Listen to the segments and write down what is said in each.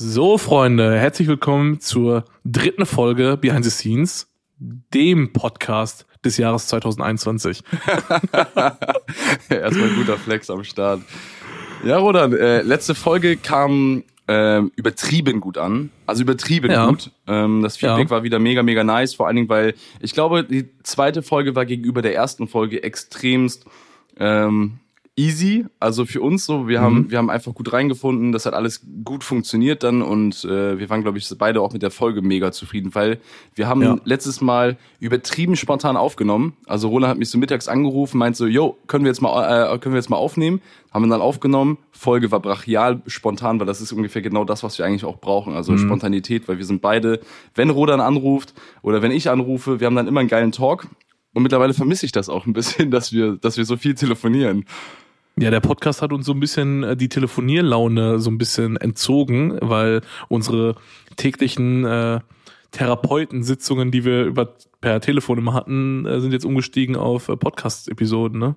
So, Freunde, herzlich willkommen zur dritten Folge Behind the Scenes, dem Podcast des Jahres 2021. Erstmal ein guter Flex am Start. Ja, Rodan, äh, letzte Folge kam ähm, übertrieben gut an. Also übertrieben Ja. gut. Ähm, das Feedback Ja. war wieder mega, mega nice. Vor allen Dingen, weil ich glaube, die zweite Folge war gegenüber der ersten Folge extremst ähm, easy. Also für uns so, wir Mhm. haben, wir haben einfach gut reingefunden. Das hat alles gut funktioniert dann und äh, wir waren, glaube ich, beide auch mit der Folge mega zufrieden, weil wir haben Ja. letztes Mal übertrieben spontan aufgenommen. Also Roland hat mich so mittags angerufen, meint so, yo, können wir jetzt mal, äh, können wir jetzt mal aufnehmen? Haben wir dann aufgenommen. Folge war brachial spontan, weil das ist ungefähr genau das, was wir eigentlich auch brauchen. Also Spontanität, weil wir sind beide, wenn Rodan anruft oder wenn ich anrufe, wir haben dann immer einen geilen Talk. Und mittlerweile vermisse ich das auch ein bisschen, dass wir, dass wir so viel telefonieren. Ja, der Podcast hat uns so ein bisschen äh, die Telefonierlaune so ein bisschen entzogen, weil unsere täglichen äh, Therapeutensitzungen, die wir über per Telefon immer hatten, äh, sind jetzt umgestiegen auf äh, Podcast-Episoden, ne?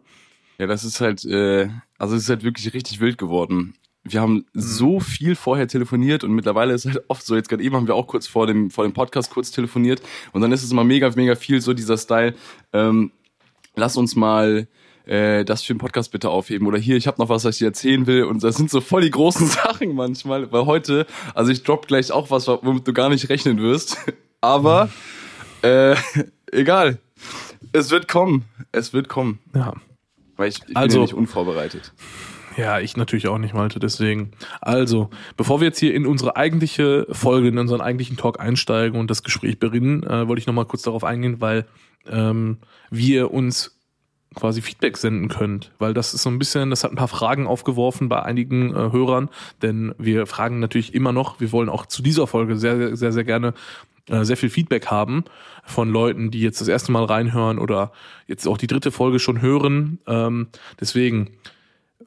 Ja, das ist halt, äh, also es ist halt wirklich richtig wild geworden. Wir haben so viel vorher telefoniert und mittlerweile ist halt oft so, jetzt gerade eben haben wir auch kurz vor dem, vor dem Podcast kurz telefoniert und dann ist es immer mega, mega viel so dieser Style, ähm, lass uns mal äh, das für den Podcast bitte aufheben. Oder hier, ich habe noch was, was ich dir erzählen will. Und das sind so voll die großen Sachen manchmal, weil heute, also ich drop gleich auch was, womit du gar nicht rechnen wirst, aber äh, egal, es wird kommen, es wird kommen, Ja. weil ich, ich Also- bin ja nicht unvorbereitet. Ja, ich natürlich auch nicht, Malte, deswegen. Also, bevor wir jetzt hier in unsere eigentliche Folge, in unseren eigentlichen Talk einsteigen und das Gespräch beginnen, äh, wollte ich nochmal kurz darauf eingehen, weil ähm, wir uns quasi Feedback senden könnt, weil das ist so ein bisschen, das hat ein paar Fragen aufgeworfen bei einigen äh, Hörern, denn wir fragen natürlich immer noch, wir wollen auch zu dieser Folge sehr, sehr, sehr, gerne äh, sehr viel Feedback haben von Leuten, die jetzt das erste Mal reinhören oder jetzt auch die dritte Folge schon hören. Ähm, deswegen,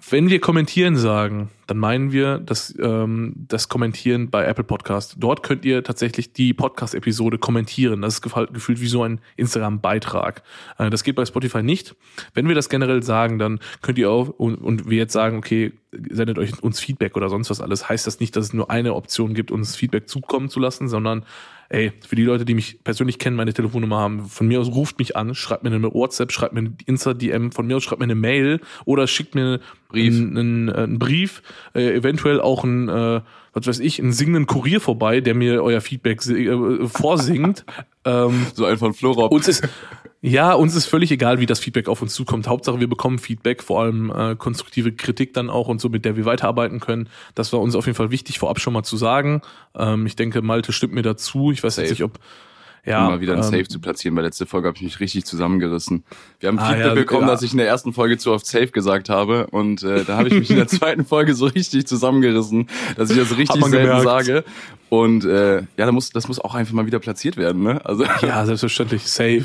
wenn wir kommentieren sagen, dann meinen wir das, ähm, das Kommentieren bei Apple Podcast. Dort könnt ihr tatsächlich die Podcast-Episode kommentieren. Das ist gefühlt wie so ein Instagram-Beitrag. Äh, das geht bei Spotify nicht. Wenn wir das generell sagen, dann könnt ihr auch, und, und wir jetzt sagen, okay, sendet euch uns Feedback oder sonst was alles, heißt das nicht, dass es nur eine Option gibt, uns Feedback zukommen zu lassen, sondern ey, für die Leute, die mich persönlich kennen, meine Telefonnummer haben, von mir aus ruft mich an, schreibt mir eine WhatsApp, schreibt mir eine Insta-DM, von mir aus schreibt mir eine Mail oder schickt mir Brief. einen, einen, äh, Brief, äh, eventuell auch ein, äh, was weiß ich, einen singenden Kurier vorbei, der mir euer Feedback äh, vorsingt. ähm, So einfach ein Flora. uns ist ja, uns ist völlig egal, wie das Feedback auf uns zukommt. Hauptsache, wir bekommen Feedback, vor allem äh, konstruktive Kritik dann auch und so, mit der wir weiterarbeiten können. Das war uns auf jeden Fall wichtig, vorab schon mal zu sagen. Ähm, ich denke, Malte stimmt mir dazu. Ich weiß jetzt nicht, ob ja, um mal wieder ein ähm, Safe zu platzieren, weil letzte Folge habe ich mich richtig zusammengerissen. Wir haben Ah, Feedback ja, bekommen, ja. dass ich in der ersten Folge zu oft Safe gesagt habe und äh, da habe ich mich in der zweiten Folge so richtig zusammengerissen, dass ich das richtig selten gemerkt. sage. Und äh, ja, da muss, das muss auch einfach mal wieder platziert werden, ne? Also Ja, selbstverständlich. Safe.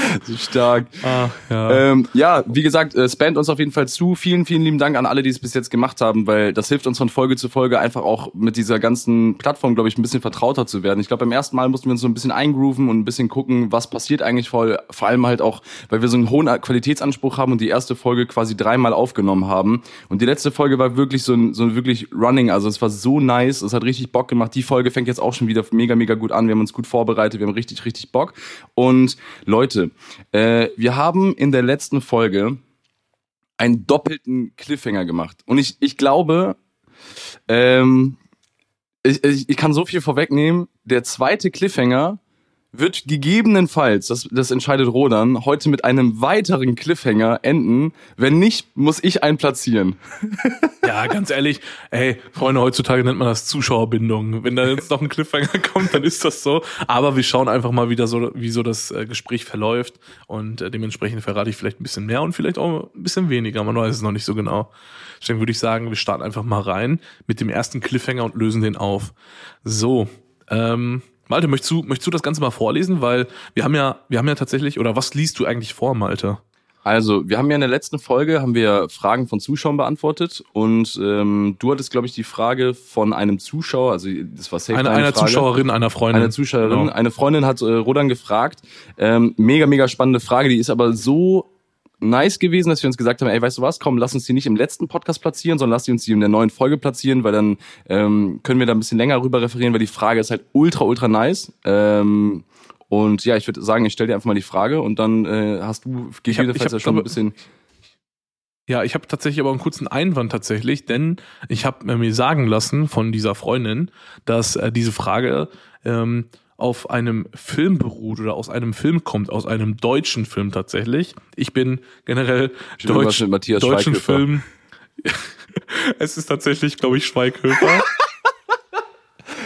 so stark. Ah, ja. Ähm, ja, wie gesagt, äh, spamt uns auf jeden Fall zu. Vielen, vielen lieben Dank an alle, die es bis jetzt gemacht haben, weil das hilft uns von Folge zu Folge einfach auch mit dieser ganzen Plattform, glaube ich, ein bisschen vertrauter zu werden. Ich glaube, beim ersten Mal mussten wir uns so ein bisschen eingrooven und ein bisschen gucken, was passiert eigentlich voll. Vor allem halt auch, weil wir so einen hohen Qualitätsanspruch haben und die erste Folge quasi dreimal aufgenommen haben. Und die letzte Folge war wirklich so ein, so ein wirklich Running. Also es war so nice. Es hat richtig Bock gemacht. Die Folge fängt jetzt auch schon wieder mega, mega gut an. Wir haben uns gut vorbereitet. Wir haben richtig, richtig Bock. Und Leute, äh, wir haben in der letzten Folge einen doppelten Cliffhanger gemacht. Und ich, ich glaube, ähm, ich, ich, ich kann so viel vorwegnehmen. Der zweite Cliffhanger wird gegebenenfalls, das, das entscheidet Rodan, heute mit einem weiteren Cliffhanger enden. Wenn nicht, muss ich einen platzieren. Ja, ganz ehrlich, ey, Freunde, heutzutage nennt man das Zuschauerbindung. Wenn da jetzt noch ein Cliffhanger kommt, dann ist das so. Aber wir schauen einfach mal wieder so, wie so das äh, Gespräch verläuft. Und äh, dementsprechend verrate ich vielleicht ein bisschen mehr und vielleicht auch ein bisschen weniger. Man weiß es noch nicht so genau. Deswegen würde ich sagen, wir starten einfach mal rein mit dem ersten Cliffhanger und lösen den auf. So, ähm, Malte, möchtest du, möchtest du das Ganze mal vorlesen? Weil wir haben ja, wir haben ja tatsächlich, oder was liest du eigentlich vor, Malte? Also, wir haben ja in der letzten Folge haben wir Fragen von Zuschauern beantwortet und ähm, du hattest, glaube ich, die Frage von einem Zuschauer, also das war safe Eine, einer Frage. Zuschauerin, einer Freundin. Eine Zuschauerin, Genau. eine Freundin hat äh, Rodan gefragt. Ähm, mega, mega spannende Frage, die ist aber so nice gewesen, dass wir uns gesagt haben, ey, weißt du was, komm, lass uns die nicht im letzten Podcast platzieren, sondern lass uns die in der neuen Folge platzieren, weil dann ähm, können wir da ein bisschen länger rüber referieren, weil die Frage ist halt ultra, ultra nice. Ähm, und ja, ich würde sagen, ich stelle dir einfach mal die Frage und dann äh, hast du gegebenenfalls ja schon ein bisschen ja, ich habe tatsächlich aber einen kurzen Einwand tatsächlich, denn ich habe mir sagen lassen von dieser Freundin, dass äh, diese Frage ähm, auf einem Film beruht oder aus einem Film kommt, aus einem deutschen Film tatsächlich. Ich bin generell Deutsch, mit Matthias deutschen Film. es ist tatsächlich, glaube ich, Schweighöfer.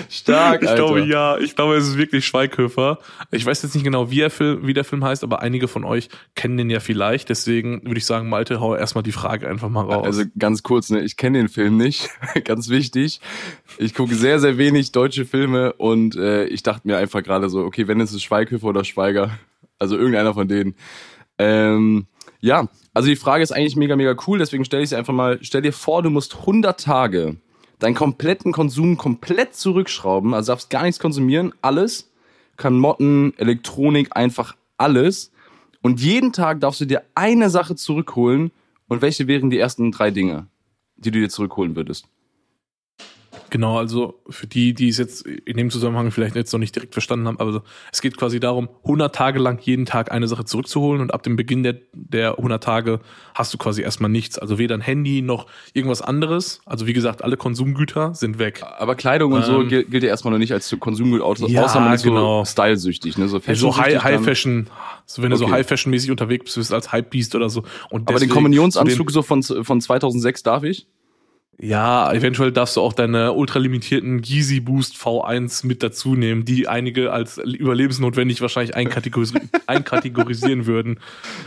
Stark, Ich Alter. glaube, ja. Ich glaube, es ist wirklich Schweighöfer. Ich weiß jetzt nicht genau, wie, er Film, wie der Film heißt, aber einige von euch kennen den ja vielleicht. Deswegen würde ich sagen, Malte, hau erstmal die Frage einfach mal raus. Also ganz kurz, ne, ich kenne den Film nicht. ganz wichtig. Ich gucke sehr, sehr wenig deutsche Filme und äh, ich dachte mir einfach gerade so, okay, wenn es ist Schweighöfer oder Schweiger, also irgendeiner von denen. Ähm, ja, also die Frage ist eigentlich mega, mega cool, deswegen stelle ich sie einfach mal, stell dir vor, du musst 100 Tage deinen kompletten Konsum komplett zurückschrauben, also darfst gar nichts konsumieren, alles, Klamotten, Elektronik, einfach alles. Und jeden Tag darfst du dir eine Sache zurückholen. Und welche wären die ersten drei Dinge, die du dir zurückholen würdest? Genau, also für die, die es jetzt in dem Zusammenhang vielleicht jetzt noch nicht direkt verstanden haben, aber es geht quasi darum, 100 Tage lang jeden Tag eine Sache zurückzuholen und ab dem Beginn der, der 100 Tage hast du quasi erstmal nichts. Also weder ein Handy noch irgendwas anderes. Also wie gesagt, alle Konsumgüter sind weg. Aber Kleidung und so Ähm, gilt, gilt ja erstmal noch nicht als Konsumgut, außer, Ja, außer man ist genau. so stylesüchtig, ne? So, so High, High. Fashion, so wenn du so Okay. High Fashion mäßig unterwegs bist, als Hypebeast oder so. Und Aber den Kommunionsanzug zu so von, von 2006 darf ich? Ja, eventuell darfst du auch deine ultralimitierten Yeezy Boost V1 mit dazu nehmen, die einige als überlebensnotwendig wahrscheinlich einkategorisi einkategorisieren würden.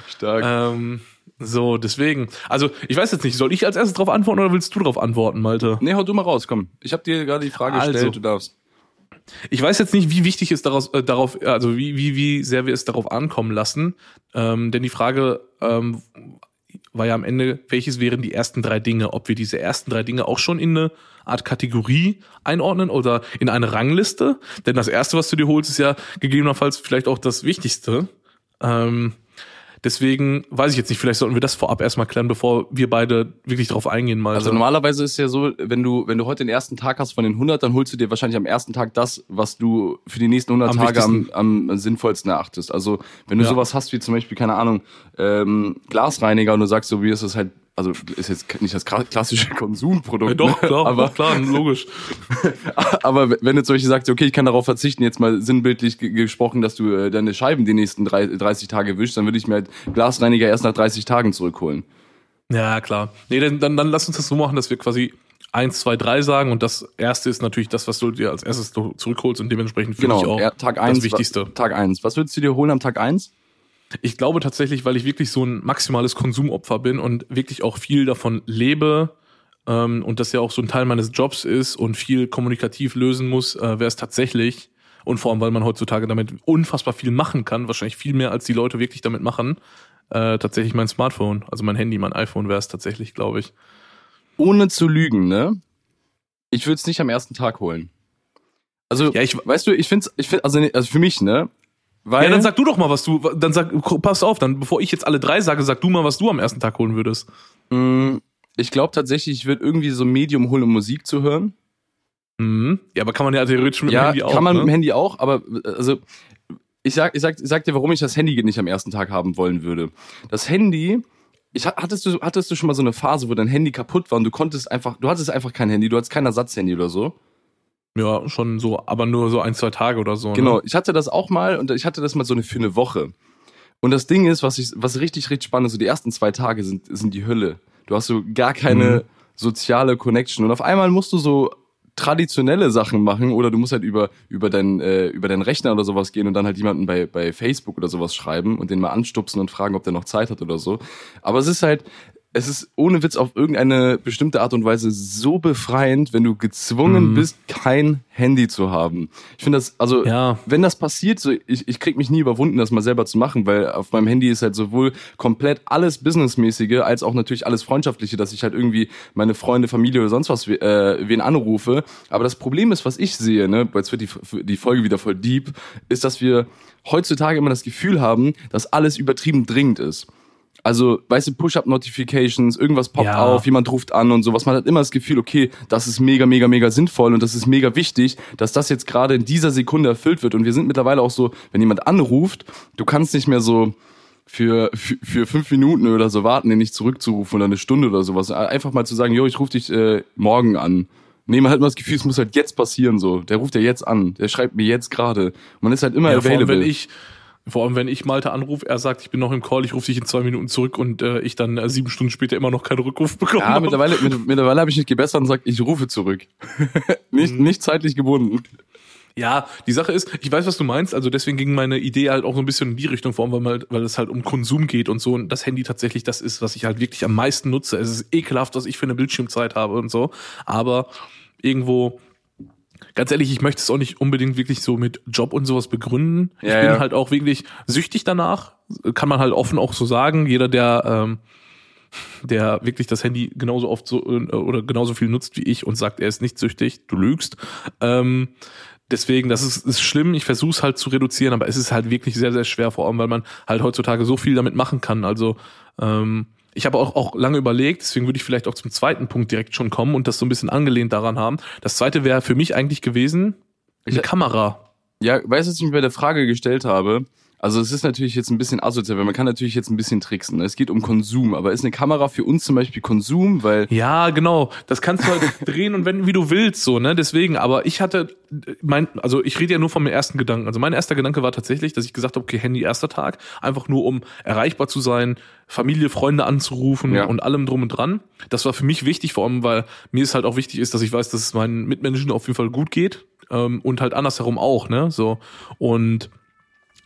Stark. Ähm, so, deswegen. Also, ich weiß jetzt nicht, soll ich als erstes drauf antworten oder willst du drauf antworten, Malte? nee, hau du mal raus, komm. Ich habe dir gerade die Frage Also. gestellt, du darfst. Ich weiß jetzt nicht, wie wichtig es daraus, äh, darauf, also wie, wie, wie sehr wir es darauf ankommen lassen. Ähm, denn die Frage ähm, war ja am Ende, welches wären die ersten drei Dinge? Ob wir diese ersten drei Dinge auch schon in eine Art Kategorie einordnen oder in eine Rangliste? Denn das erste, was du dir holst, ist ja gegebenenfalls vielleicht auch das Wichtigste. Ähm, deswegen weiß ich jetzt nicht, vielleicht sollten wir das vorab erstmal klären, bevor wir beide wirklich drauf eingehen, Malte. Also normalerweise ist ja so, wenn du, wenn du heute den ersten Tag hast von den 100, dann holst du dir wahrscheinlich am ersten Tag das, was du für die nächsten 100 Am Tage am, am sinnvollsten erachtest. Also wenn du Ja. sowas hast wie zum Beispiel, keine Ahnung, ähm, Glasreiniger und du sagst so, wie ist es halt, also ist jetzt nicht das kla- klassische Konsumprodukt, ja, doch, ne? klar, aber, klar, logisch. aber wenn du zum Beispiel sagst, okay, ich kann darauf verzichten, jetzt mal sinnbildlich ge- gesprochen, dass du äh, deine Scheiben die nächsten drei, 30 Tage wischst, dann würde ich mir halt Glasreiniger erst nach 30 Tagen zurückholen. Ja, klar. Nee, dann, dann, dann lass uns das so machen, dass wir quasi eins, zwei, drei sagen und das erste ist natürlich das, was du dir als erstes zurückholst und dementsprechend für Genau, mich auch ja, Tag eins das Wichtigste. Tag eins. Was würdest du dir holen am Tag eins? Ich glaube tatsächlich, weil ich wirklich so ein maximales Konsumopfer bin und wirklich auch viel davon lebe ähm, und das ja auch so ein Teil meines Jobs ist und viel kommunikativ lösen muss, äh, wäre es tatsächlich und vor allem, weil man heutzutage damit unfassbar viel machen kann, wahrscheinlich viel mehr als die Leute wirklich damit machen, äh, tatsächlich mein Smartphone, also mein Handy, mein iPhone wäre es tatsächlich, glaube ich. Ohne zu lügen, ne? Ich würde es nicht am ersten Tag holen. Also, Ja, ich, weißt du, ich finde, ich find, also, also für mich, ne? Weil, Ja, dann sag du doch mal, was du, dann sag, pass auf, dann, bevor ich jetzt alle drei sage, sag du mal, was du am ersten Tag holen würdest. mh, ich glaube tatsächlich, ich würde irgendwie so ein Medium holen, um Musik zu hören. Mhm. Ja, aber kann man ja theoretisch mit ja, dem Handy auch. kann man ne? mit dem Handy auch, aber also ich sag, ich sag, ich sag dir, warum ich das Handy nicht am ersten Tag haben wollen würde. Das Handy, ich ha- hattest du, hattest du schon mal so eine Phase, wo dein Handy kaputt war und du konntest einfach, du hattest einfach kein Handy, du hattest kein Ersatzhandy oder so. Ja, schon so, aber nur so ein, zwei Tage oder so. Genau, Ne? ich hatte das auch mal und ich hatte das mal so eine für eine Woche. Und das Ding ist, was ich, was richtig, richtig spannend ist, so die ersten zwei Tage sind, sind die Hölle. Du hast so gar keine Mhm. soziale Connection. Und auf einmal musst du so traditionelle Sachen machen oder du musst halt über, über, dein, äh, über deinen Rechner oder sowas gehen und dann halt jemanden bei, bei Facebook oder sowas schreiben und den mal anstupsen und fragen, ob der noch Zeit hat oder so. Aber es ist halt, es ist ohne Witz auf irgendeine bestimmte Art und Weise so befreiend, wenn du gezwungen Mhm. bist, kein Handy zu haben. Ich finde das, also Ja. wenn das passiert, so ich, ich krieg mich nie überwunden, das mal selber zu machen, weil auf meinem Handy ist halt sowohl komplett alles Businessmäßige als auch natürlich alles Freundschaftliche, dass ich halt irgendwie meine Freunde, Familie oder sonst was äh, wen anrufe. Aber das Problem ist, was ich sehe, ne, jetzt wird die, die Folge wieder voll deep, ist, dass wir heutzutage immer das Gefühl haben, dass alles übertrieben dringend ist. Also, weißt du, Push-Up-Notifications, irgendwas poppt Ja. auf, jemand ruft an und sowas. Man hat immer das Gefühl, okay, das ist mega, mega, mega sinnvoll und das ist mega wichtig, dass das jetzt gerade in dieser Sekunde erfüllt wird. Und wir sind mittlerweile auch so, wenn jemand anruft, du kannst nicht mehr so für, für, für fünf Minuten oder so warten, den nicht zurückzurufen oder eine Stunde oder sowas. Einfach mal zu sagen, jo, ich rufe dich äh, morgen an. Nee, man hat immer das Gefühl, es muss halt jetzt passieren so. Der ruft ja jetzt an, der schreibt mir jetzt gerade. Man ist halt immer Ja, vor allem, available. wenn ich, vor allem, wenn ich Malte anrufe, er sagt, ich bin noch im Call, ich rufe dich in zwei Minuten zurück und äh, ich dann äh, sieben Stunden später immer noch keinen Rückruf bekomme. Ja, mittlerweile, mit, mittlerweile habe ich mich gebessert und sage, ich rufe zurück. nicht, Mhm. nicht zeitlich gebunden. Ja, die Sache ist, ich weiß, was du meinst, also deswegen ging meine Idee halt auch so ein bisschen in die Richtung, vor allem, weil, man, weil es halt um Konsum geht und so und das Handy tatsächlich das ist, was ich halt wirklich am meisten nutze. Es ist ekelhaft, was ich für eine Bildschirmzeit habe und so, aber irgendwo, ganz ehrlich, ich möchte es auch nicht unbedingt wirklich so mit Job und sowas begründen. ich Ja, bin ja. halt auch wirklich süchtig danach, kann man halt offen auch so sagen. Jeder, der ähm, der wirklich das Handy genauso oft so äh, oder genauso viel nutzt wie ich und sagt, er ist nicht süchtig, du lügst. Ähm, deswegen, das ist, ist schlimm. Ich versuche es halt zu reduzieren, aber es ist halt wirklich sehr, sehr schwer, vor allem, weil man halt heutzutage so viel damit machen kann. Also ähm, ich habe auch, auch lange überlegt, deswegen würde ich vielleicht auch zum zweiten Punkt direkt schon kommen und das so ein bisschen angelehnt daran haben. Das zweite wäre für mich eigentlich gewesen, eine Ich- Kamera. Ja, weißt du, was ich mir bei der Frage gestellt habe? Also es ist natürlich jetzt ein bisschen asozial, weil man kann natürlich jetzt ein bisschen tricksen. ne? Es geht um Konsum, aber ist eine Kamera für uns zum Beispiel Konsum, weil Ja, genau. Das kannst du halt drehen und wenden, wie du willst, so, ne? Deswegen, aber ich hatte mein, also ich rede ja nur von meinem ersten Gedanken. Also mein erster Gedanke war tatsächlich, dass ich gesagt habe, okay, Handy erster Tag, einfach nur um erreichbar zu sein, Familie, Freunde anzurufen Ja. und allem drum und dran. Das war für mich wichtig, vor allem, weil mir es halt auch wichtig ist, dass ich weiß, dass es meinen Mitmenschen auf jeden Fall gut geht. Ähm, und halt andersherum auch, ne? So. Und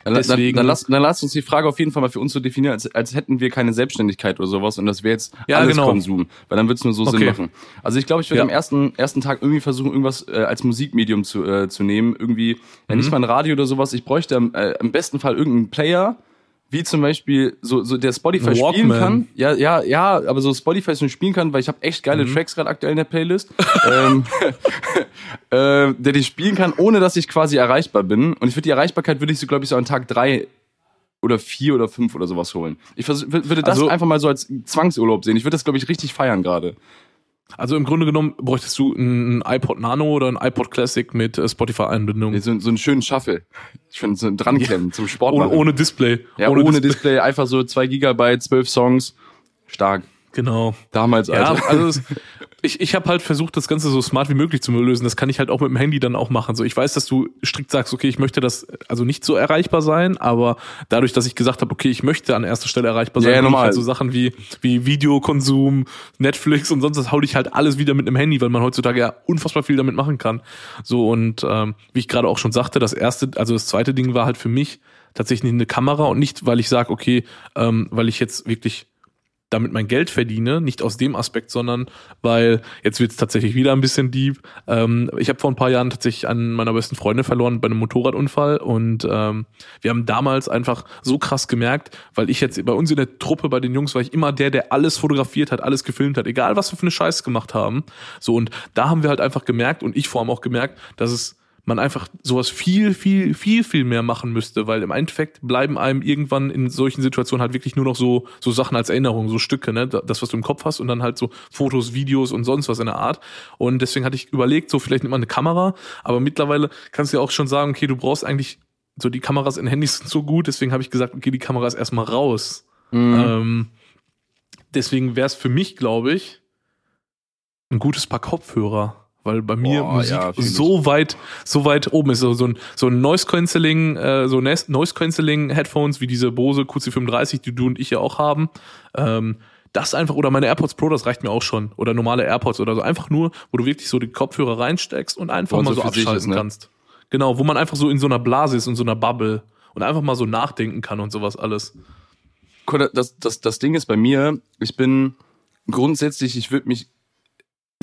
Deswegen- dann, dann, lass, dann lass uns die Frage auf jeden Fall mal für uns so definieren, als, als hätten wir keine Selbstständigkeit oder sowas und das wäre jetzt Ja, alles genau. Konsum, weil dann wird's nur so Sinn Okay. machen. Also ich glaube, ich würde Ja. am ersten, ersten Tag irgendwie versuchen, irgendwas äh, als Musikmedium zu, äh, zu nehmen. Irgendwie, ja, Mhm. nicht mal ein Radio oder sowas. Ich bräuchte äh, im besten Fall irgendeinen Player, wie zum Beispiel so, so der Spotify Ein spielen Walkman. kann. Ja, ja, ja, aber so Spotify so spielen kann, weil ich habe echt geile Mhm. Tracks gerade aktuell in der Playlist. ähm, äh, der die spielen kann, ohne dass ich quasi erreichbar bin. Und ich würde die Erreichbarkeit würde ich so, glaube ich, so an Tag drei oder vier oder fünf oder sowas holen. Ich würde das Also- einfach mal so als Zwangsurlaub sehen. Ich würde das, glaube ich, richtig feiern gerade. Also im Grunde genommen bräuchtest du ein iPod Nano oder ein iPod Classic mit äh, Spotify-Einbindung. So, so einen schönen Shuffle. Ich finde so ein Dranklemmen zum Sport. Ohne, ohne Display. ja, ohne, Display. einfach so zwei Gigabyte, zwölf Songs. Stark. Genau. Damals, Ja, Alter. also es, ich, ich habe halt versucht, das Ganze so smart wie möglich zu lösen. Das kann ich halt auch mit dem Handy dann auch machen. So, ich weiß, dass du strikt sagst, okay, ich möchte das also nicht so erreichbar sein, aber dadurch, dass ich gesagt habe, okay, ich möchte an erster Stelle erreichbar sein, Ja, ja, halt so Sachen wie wie Videokonsum, Netflix und sonst was hau ich halt alles wieder mit einem Handy, weil man heutzutage ja unfassbar viel damit machen kann. So und ähm, wie ich gerade auch schon sagte, das erste, also das zweite Ding war halt für mich tatsächlich eine Kamera und nicht, weil ich sage, okay, ähm, weil ich jetzt wirklich damit mein Geld verdiene, nicht aus dem Aspekt, sondern weil jetzt wird es tatsächlich wieder ein bisschen deep. Ähm, ich habe vor ein paar Jahren tatsächlich einen meiner besten Freunde verloren bei einem Motorradunfall und ähm, wir haben damals einfach so krass gemerkt, weil ich jetzt bei uns in der Truppe bei den Jungs war ich immer der, der alles fotografiert hat, alles gefilmt hat, egal was wir für eine Scheiße gemacht haben. So und da haben wir halt einfach gemerkt und ich vor allem auch gemerkt, dass es man einfach sowas viel, viel, viel, viel mehr machen müsste, weil im Endeffekt bleiben einem irgendwann in solchen Situationen halt wirklich nur noch so, so Sachen als Erinnerung, so Stücke, ne, das, was du im Kopf hast und dann halt so Fotos, Videos und sonst was in der Art. Und deswegen hatte ich überlegt, so vielleicht nimmt man eine Kamera, aber mittlerweile kannst du ja auch schon sagen, okay, du brauchst eigentlich, so die Kameras in Handys sind so gut, deswegen habe ich gesagt, okay, die Kamera ist erstmal raus. Mhm. Ähm, deswegen wäre es für mich, glaube ich, ein gutes Paar Kopfhörer. Weil bei mir Boah, Musik ja, so weit, so weit oben ist. So, so ein, so ein Noise Cancelling, äh, so Noise Cancelling Headphones wie diese Bose QC35, die du und ich ja auch haben. Ähm, das einfach, oder meine AirPods Pro, das reicht mir auch schon. Oder normale AirPods oder so. Einfach nur, wo du wirklich so die Kopfhörer reinsteckst und einfach man mal so so abschalten ist, ne? kannst. Genau, wo man einfach so in so einer Blase ist, in so einer Bubble. Und einfach mal so nachdenken kann und sowas alles. Das, das, das Ding ist bei mir, ich bin grundsätzlich, ich würde mich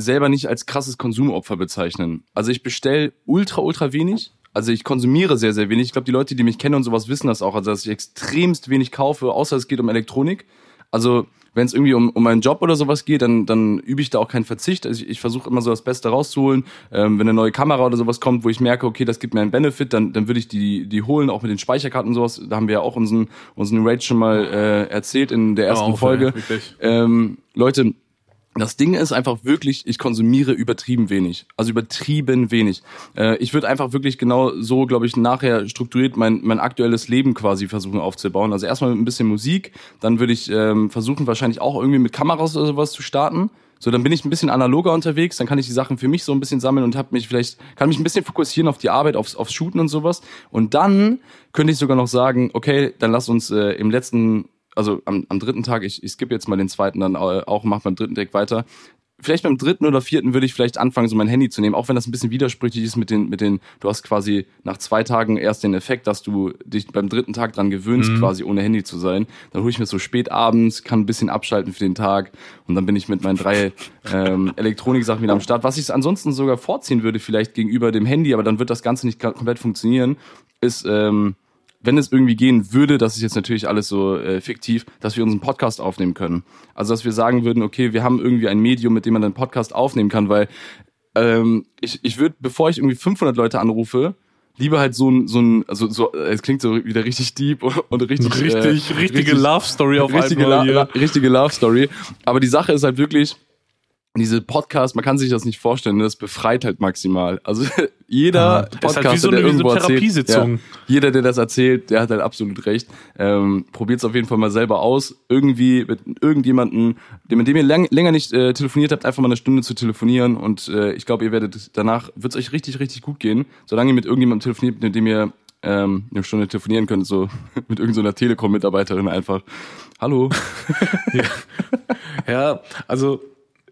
selber nicht als krasses Konsumopfer bezeichnen. Also ich bestell ultra, ultra wenig. Also ich konsumiere sehr, sehr wenig. Ich glaube, die Leute, die mich kennen und sowas, wissen das auch. Also dass ich extremst wenig kaufe, außer es geht um Elektronik. Also wenn es irgendwie um, um meinen Job oder sowas geht, dann, dann übe ich da auch keinen Verzicht. Also ich, ich versuche immer so das Beste rauszuholen. Ähm, wenn eine neue Kamera oder sowas kommt, wo ich merke, okay, das gibt mir einen Benefit, dann, dann würde ich die, die holen, auch mit den Speicherkarten und sowas. Da haben wir ja auch unseren, unseren Rate schon mal äh, erzählt in der ersten auf, Folge. ey, wirklich. Ähm, Leute, das Ding ist einfach wirklich, ich konsumiere übertrieben wenig. Also übertrieben wenig. Äh, ich würde einfach wirklich genau so, glaube ich, nachher strukturiert mein, mein aktuelles Leben quasi versuchen aufzubauen. Also erstmal mit ein bisschen Musik, dann würde ich ähm, versuchen, wahrscheinlich auch irgendwie mit Kameras oder sowas zu starten. So, dann bin ich ein bisschen analoger unterwegs, dann kann ich die Sachen für mich so ein bisschen sammeln und habe mich vielleicht, kann mich ein bisschen fokussieren auf die Arbeit, aufs, aufs Shooten und sowas. Und dann könnte ich sogar noch sagen, okay, dann lass uns äh, im letzten also am, am dritten Tag, ich, ich skippe jetzt mal den zweiten dann auch, mach beim dritten Deck weiter. Vielleicht beim dritten oder vierten würde ich vielleicht anfangen, so mein Handy zu nehmen, auch wenn das ein bisschen widersprüchlich ist mit den, mit den, du hast quasi nach zwei Tagen erst den Effekt, dass du dich beim dritten Tag dran gewöhnst, Mhm. quasi ohne Handy zu sein. Dann hole ich mir so spät abends, kann ein bisschen abschalten für den Tag und dann bin ich mit meinen drei ähm, Elektronik-Sachen wieder am Start. Was ich ansonsten sogar vorziehen würde, vielleicht gegenüber dem Handy, aber dann wird das Ganze nicht komplett funktionieren, ist, ähm, wenn es irgendwie gehen würde, das ist jetzt natürlich alles so äh, fiktiv, dass wir unseren Podcast aufnehmen können. Also dass wir sagen würden, okay, wir haben irgendwie ein Medium, mit dem man einen Podcast aufnehmen kann, weil ähm, ich, ich würde, bevor ich irgendwie 500 Leute anrufe, lieber halt so ein, so ein, also so, äh, es klingt so wieder richtig deep und, richtig, Richtig, äh, richtige richtig- Love Story auf richtige, einmal La richtige Love Story. Aber die Sache ist halt wirklich, diese Podcast, man kann sich das nicht vorstellen, das befreit halt maximal. Also jeder Ah, Podcaster, halt so der so irgendwo erzählt, ja, jeder, der das erzählt, der hat halt absolut recht. Ähm, Probiert es auf jeden Fall mal selber aus. Irgendwie mit irgendjemandem, dem, mit dem ihr lang, länger nicht äh, telefoniert habt, einfach mal eine Stunde zu telefonieren. Und äh, ich glaube, ihr werdet danach, wird es euch richtig, richtig gut gehen. Solange ihr mit irgendjemandem telefoniert, mit dem ihr ähm, eine Stunde telefonieren könnt, so mit irgendeiner Telekom-Mitarbeiterin einfach. Hallo. Ja, also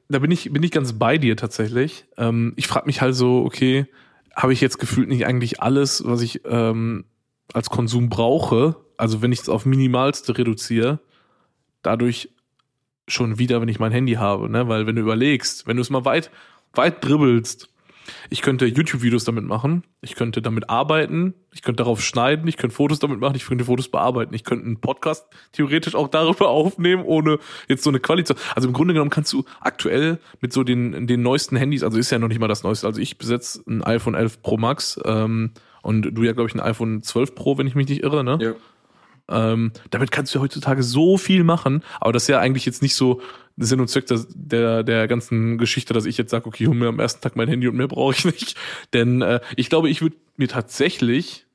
da bin ich, bin ich ganz bei dir tatsächlich. Ähm, ich frage mich halt so, okay, habe ich jetzt gefühlt nicht eigentlich alles, was ich ähm, als Konsum brauche, also wenn ich es auf Minimalste reduziere, dadurch schon wieder, wenn ich mein Handy habe, ne? Weil wenn du überlegst, wenn du es mal weit, weit dribbelst, ich könnte YouTube-Videos damit machen, ich könnte damit arbeiten, ich könnte darauf schneiden, ich könnte Fotos damit machen, ich könnte Fotos bearbeiten, ich könnte einen Podcast theoretisch auch darüber aufnehmen, ohne jetzt so eine Qualität. Also im Grunde genommen kannst du aktuell mit so den, den neuesten Handys, also ist ja noch nicht mal das neueste, also ich besitze ein iPhone 11 Pro Max ähm, und du ja, glaube ich, ein iPhone 12 Pro, wenn ich mich nicht irre, ne? Ja. Ähm, damit kannst du ja heutzutage so viel machen, aber das ist ja eigentlich jetzt nicht so Sinn und Zweck der, der, der ganzen Geschichte, dass ich jetzt sage, okay, hol mir am ersten Tag mein Handy und mehr brauche ich nicht. Denn äh, ich glaube, ich würde mir tatsächlich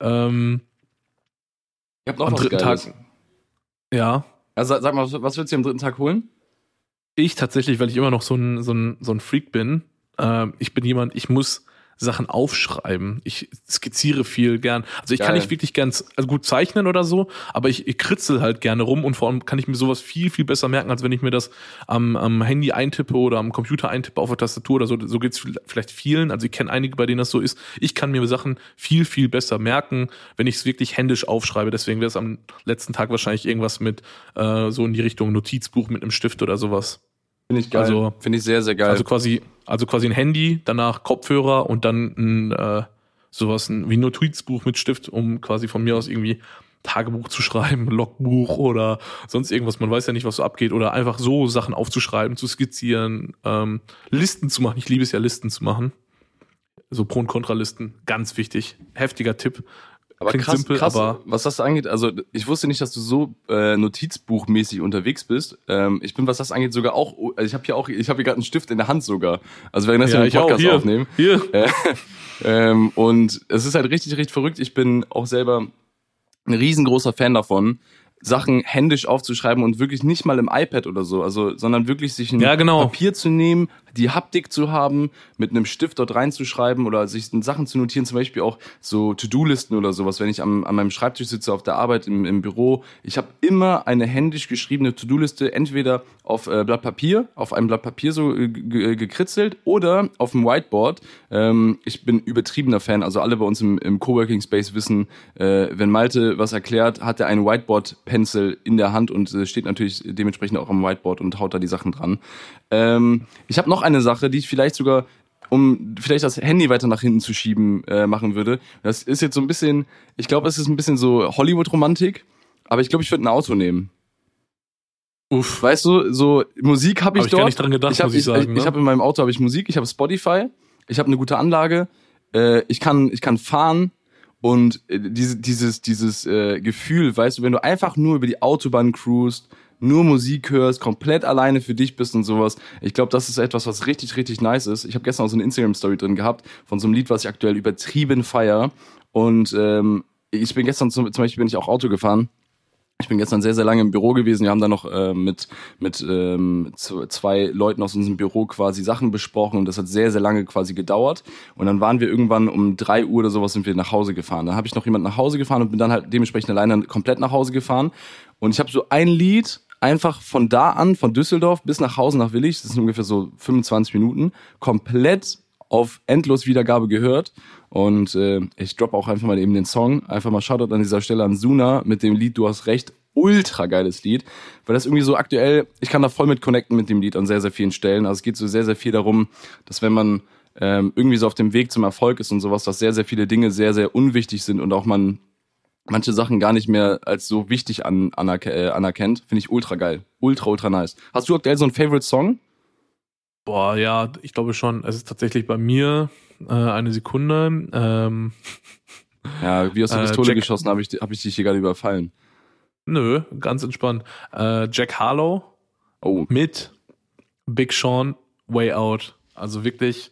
ähm, Ich hab noch am dritten Geiles. Tag, ja, Also sag mal, was, würdest du am dritten Tag holen? ich tatsächlich, weil ich immer noch so ein, so ein, so ein Freak bin, ähm, ich bin jemand, ich muss Sachen aufschreiben. Ich skizziere viel gern. Also ich kann Geil. nicht wirklich gern z- also gut zeichnen oder so, aber ich, ich kritzel halt gerne rum und vor allem kann ich mir sowas viel, viel besser merken, als wenn ich mir das am, am Handy eintippe oder am Computer eintippe auf der Tastatur oder so. So geht's vielleicht vielen. Also ich kenne einige, bei denen das so ist. Ich kann mir Sachen viel, viel besser merken, wenn ich es wirklich händisch aufschreibe. Deswegen wäre es am letzten Tag wahrscheinlich irgendwas mit äh, so in die Richtung Notizbuch mit einem Stift oder sowas. Finde ich geil. Also- Finde ich sehr, sehr geil. Also quasi, also quasi ein Handy, danach Kopfhörer und dann ein, äh, sowas ein, wie ein Notizbuch mit Stift, um quasi von mir aus irgendwie Tagebuch zu schreiben, Logbuch oder sonst irgendwas. Man weiß ja nicht, was so abgeht. Oder einfach so Sachen aufzuschreiben, zu skizzieren, ähm, Listen zu machen. Ich liebe es ja, Listen zu machen. So Pro- und Kontralisten, ganz wichtig. Heftiger Tipp. Aber klingt krass, simpel, krass, aber- was das angeht, also ich wusste nicht, dass du so äh, notizbuchmäßig unterwegs bist. Ähm, ich bin, was das angeht, sogar auch, also ich habe hier auch, ich habe hier gerade einen Stift in der Hand sogar. Also während wir den Podcast Hier, aufnehmen. hier. Ähm, und es ist halt richtig, richtig verrückt. Ich bin auch selber ein riesengroßer Fan davon, Sachen händisch aufzuschreiben und wirklich nicht mal im iPad oder so, also, sondern wirklich sich ein Ja, genau. Papier zu nehmen, die Haptik zu haben, mit einem Stift dort reinzuschreiben oder sich Sachen zu notieren, zum Beispiel auch so To-Do-Listen oder sowas, wenn ich am, an meinem Schreibtisch sitze auf der Arbeit im, im Büro. Ich habe immer eine händisch geschriebene To-Do-Liste, entweder auf äh, Blatt Papier, auf einem Blatt Papier so äh, ge- gekritzelt oder auf dem Whiteboard. Ähm, ich bin übertriebener Fan, also alle bei uns im, im Coworking Space wissen, äh, wenn Malte was erklärt, hat er einen Whiteboard-Pencil in der Hand und äh, steht natürlich dementsprechend auch am Whiteboard und haut da die Sachen dran. Ähm, ich habe noch eine Sache, die ich vielleicht sogar um vielleicht das Handy weiter nach hinten zu schieben äh, machen würde. Das ist jetzt so ein bisschen, ich glaube, es ist ein bisschen so Hollywood-Romantik, aber ich glaube, ich würde ein Auto nehmen. Uff. Weißt du, so Musik habe ich Hab ich dort. gar nicht dran gedacht, ich hab, muss ich Ich, ne? ich habe in meinem Auto habe ich Musik, ich habe Spotify, ich habe eine gute Anlage, äh, ich kann ich kann fahren und äh, diese, dieses dieses äh, Gefühl, weißt du, wenn du einfach nur über die Autobahn cruist, nur Musik hörst, komplett alleine für dich bist und sowas. Ich glaube, das ist etwas, was richtig, richtig nice ist. Ich habe gestern auch so eine Instagram-Story drin gehabt von so einem Lied, was ich aktuell übertrieben feier. Und ähm, ich bin gestern zum, zum Beispiel bin ich auch Auto gefahren. Ich bin gestern sehr, sehr lange im Büro gewesen. Wir haben da noch äh, mit, mit ähm, zwei Leuten aus unserem Büro quasi Sachen besprochen und das hat sehr, sehr lange quasi gedauert. Und dann waren wir irgendwann um drei Uhr oder sowas sind wir nach Hause gefahren. Dann habe ich noch jemand nach Hause gefahren und bin dann halt dementsprechend alleine komplett nach Hause gefahren. Und ich habe so ein Lied einfach von da an, von Düsseldorf bis nach Hause nach Willig, das sind ungefähr so 25 Minuten, komplett auf endlos Wiedergabe gehört. Und äh, ich drop auch einfach mal eben den Song. Einfach mal Shoutout an dieser Stelle an Suna mit dem Lied Du hast recht. Ultra geiles Lied. Weil das irgendwie so aktuell, ich kann da voll mit connecten mit dem Lied an sehr, sehr vielen Stellen. Also es geht so sehr, sehr viel darum, dass wenn man ähm, irgendwie so auf dem Weg zum Erfolg ist und sowas, dass sehr, sehr viele Dinge sehr, sehr unwichtig sind und auch man manche Sachen gar nicht mehr als so wichtig an, anerk äh, anerkennt. Finde ich ultra geil. Ultra, ultra nice. Hast du aktuell so einen Favorite Song? Boah, ja, ich glaube schon. Es ist tatsächlich bei mir äh, eine Sekunde. Ähm, Ja, wie aus der Äh, Pistole Jack- geschossen, habe ich, hab ich dich hier gerade überfallen. nö, ganz entspannt. Äh, Jack Harlow Oh, mit Big Sean Way Out. Also wirklich,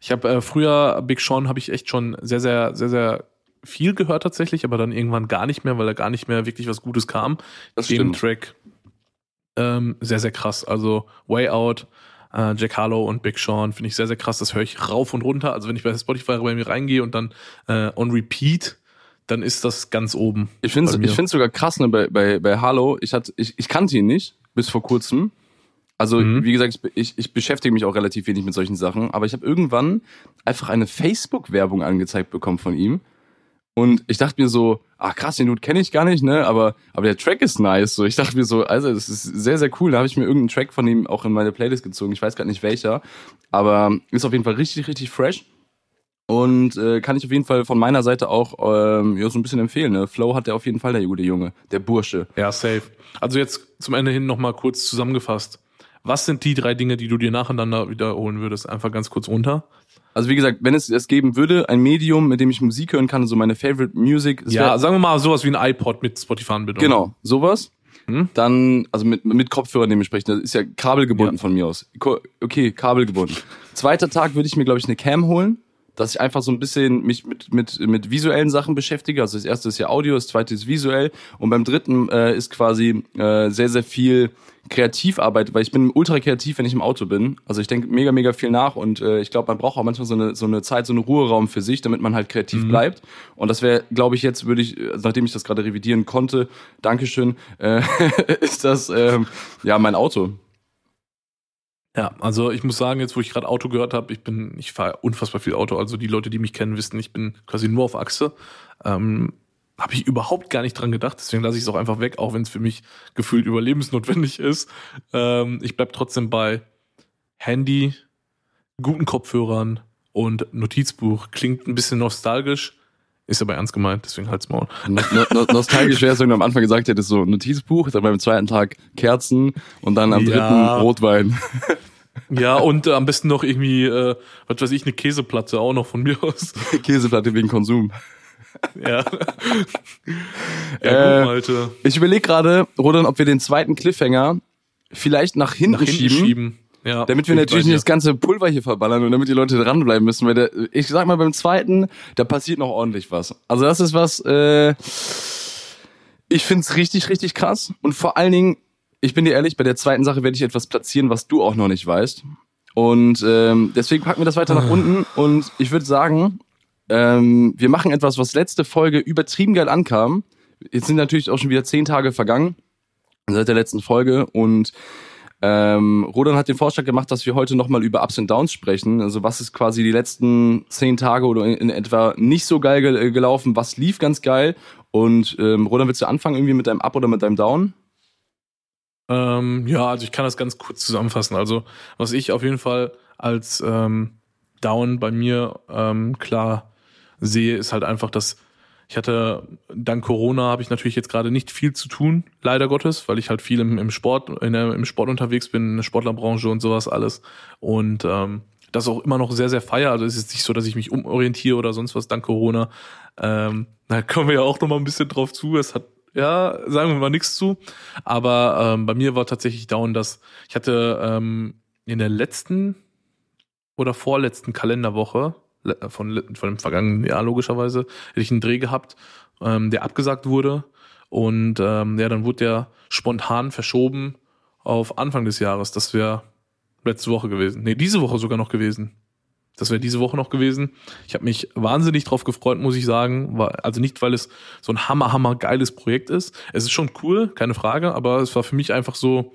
ich habe äh, früher Big Sean habe ich echt schon sehr, sehr, sehr, sehr viel gehört tatsächlich, aber dann irgendwann gar nicht mehr, weil da gar nicht mehr wirklich was Gutes kam. das Dem stimmt. Track ähm, sehr, sehr krass. Also Way Out, äh, Jack Harlow und Big Sean finde ich sehr, sehr krass. Das höre ich rauf und runter. Also wenn ich bei Spotify bei mir reingehe und dann äh, on Repeat, dann ist das ganz oben. Ich finde es sogar krass, ne, bei, bei, bei Harlow. Ich, hatte, ich, ich kannte ihn nicht bis vor kurzem. Also, Mhm. wie gesagt, ich, ich beschäftige mich auch relativ wenig mit solchen Sachen, aber ich habe irgendwann einfach eine Facebook-Werbung angezeigt bekommen von ihm. Und ich dachte mir so, ach krass, den Dude kenne ich gar nicht, ne? Aber, aber der Track ist nice. So, ich dachte mir so, also das ist sehr, sehr cool. Da habe ich mir irgendeinen Track von ihm auch in meine Playlist gezogen. Ich weiß gerade nicht welcher. Aber ist auf jeden Fall richtig, richtig fresh. Und äh, kann ich auf jeden Fall von meiner Seite auch ähm, ja, so ein bisschen empfehlen. Ne? Flow hat der auf jeden Fall, der gute Junge, der Bursche. Ja, safe. Also jetzt zum Ende hin nochmal kurz zusammengefasst. Was sind die drei Dinge, die du dir nacheinander wiederholen würdest? Einfach ganz kurz runter. Also wie gesagt, wenn es es geben würde, ein Medium, mit dem ich Musik hören kann, so meine Favorite Music. Ja, wär- sagen wir mal sowas wie ein iPod mit Spotify-Anbindung. genau, sowas. Hm? Dann, also mit, mit Kopfhörern dementsprechend, das ist ja kabelgebunden Ja. von mir aus. Okay, kabelgebunden. Zweiter Tag würde ich mir, glaube ich, eine Cam holen, dass ich einfach so ein bisschen mich mit, mit, mit visuellen Sachen beschäftige. Also das erste ist ja Audio, das zweite ist visuell und beim dritten äh, ist quasi äh, sehr, sehr viel Kreativarbeit, weil ich bin ultra kreativ, wenn ich im Auto bin. Also ich denke mega, mega viel nach und äh, ich glaube, man braucht auch manchmal so eine, so eine Zeit, so einen Ruheraum für sich, damit man halt kreativ Mhm. bleibt. Und das wäre, glaube ich, jetzt würde ich, nachdem ich das gerade revidieren konnte, Dankeschön, äh, ist das ähm, ja mein Auto. Ja, also ich muss sagen, jetzt wo ich gerade Auto gehört habe, ich bin, ich fahre unfassbar viel Auto. Also die Leute, die mich kennen, wissen, ich bin quasi nur auf Achse. Ähm, habe ich überhaupt gar nicht dran gedacht, deswegen lasse ich es auch einfach weg, auch wenn es für mich gefühlt überlebensnotwendig ist. Ähm, ich bleib trotzdem bei Handy, guten Kopfhörern und Notizbuch. Klingt ein bisschen nostalgisch, ist aber ernst gemeint, deswegen halt's Maul. No, no, no, nostalgisch wäre es, wenn du am Anfang gesagt hättest, so Notizbuch, dann beim zweiten Tag Kerzen und dann am Ja. dritten Rotwein. Ja, und äh, am besten noch irgendwie, äh, was weiß ich, eine Käseplatte auch noch von mir aus. Käseplatte wegen Konsum. Ja. ja, Äh, gut, Malte. Ich überlege gerade, Rodan, ob wir den zweiten Cliffhanger vielleicht nach hinten, Nach hinten schieben, schieben. Ja, damit wir natürlich nicht das ganze Pulver hier verballern und damit die Leute dranbleiben müssen. Weil der, ich sag mal, beim zweiten, da passiert noch ordentlich was. Also das ist was, äh, ich find's richtig, richtig krass. Und vor allen Dingen, ich bin dir ehrlich, bei der zweiten Sache werde ich etwas platzieren, was du auch noch nicht weißt. Und ähm, deswegen packen wir das weiter nach unten. Und ich würde sagen, ähm, wir machen etwas, was letzte Folge übertrieben geil ankam. Jetzt sind natürlich auch schon wieder zehn Tage vergangen seit der letzten Folge und ähm, Rodan hat den Vorschlag gemacht, dass wir heute nochmal über Ups und Downs sprechen. Also was ist quasi die letzten zehn Tage oder in, in etwa nicht so geil gel gelaufen, was lief ganz geil. Und ähm, Rodan, willst du anfangen irgendwie mit deinem Up oder mit deinem Down? Ähm, ja, also ich kann das ganz kurz zusammenfassen. Also, was ich auf jeden Fall als ähm, Down bei mir ähm, klar sehe, ist halt einfach, dass Ich hatte dank Corona habe ich natürlich jetzt gerade nicht viel zu tun, leider Gottes, weil ich halt viel im, im Sport, in der, im Sport unterwegs bin, in der Sportlerbranche und sowas alles. Und ähm, das auch immer noch sehr, sehr feier. Also es ist nicht so, dass ich mich umorientiere oder sonst was dank Corona. Ähm, da kommen wir ja auch noch mal ein bisschen drauf zu. Es hat ja, sagen wir mal nichts zu. Aber ähm, bei mir war tatsächlich down, dass ich hatte ähm, in der letzten oder vorletzten Kalenderwoche von, von dem vergangenen Jahr logischerweise, hätte ich einen Dreh gehabt, ähm, der abgesagt wurde. Und ähm, ja, dann wurde der spontan verschoben auf Anfang des Jahres. Das wäre letzte Woche gewesen. Nee, diese Woche sogar noch gewesen. Das wäre diese Woche noch gewesen. Ich habe mich wahnsinnig drauf gefreut, muss ich sagen. Also nicht, weil es so ein hammer, hammer geiles Projekt ist. Es ist schon cool, keine Frage, aber es war für mich einfach so,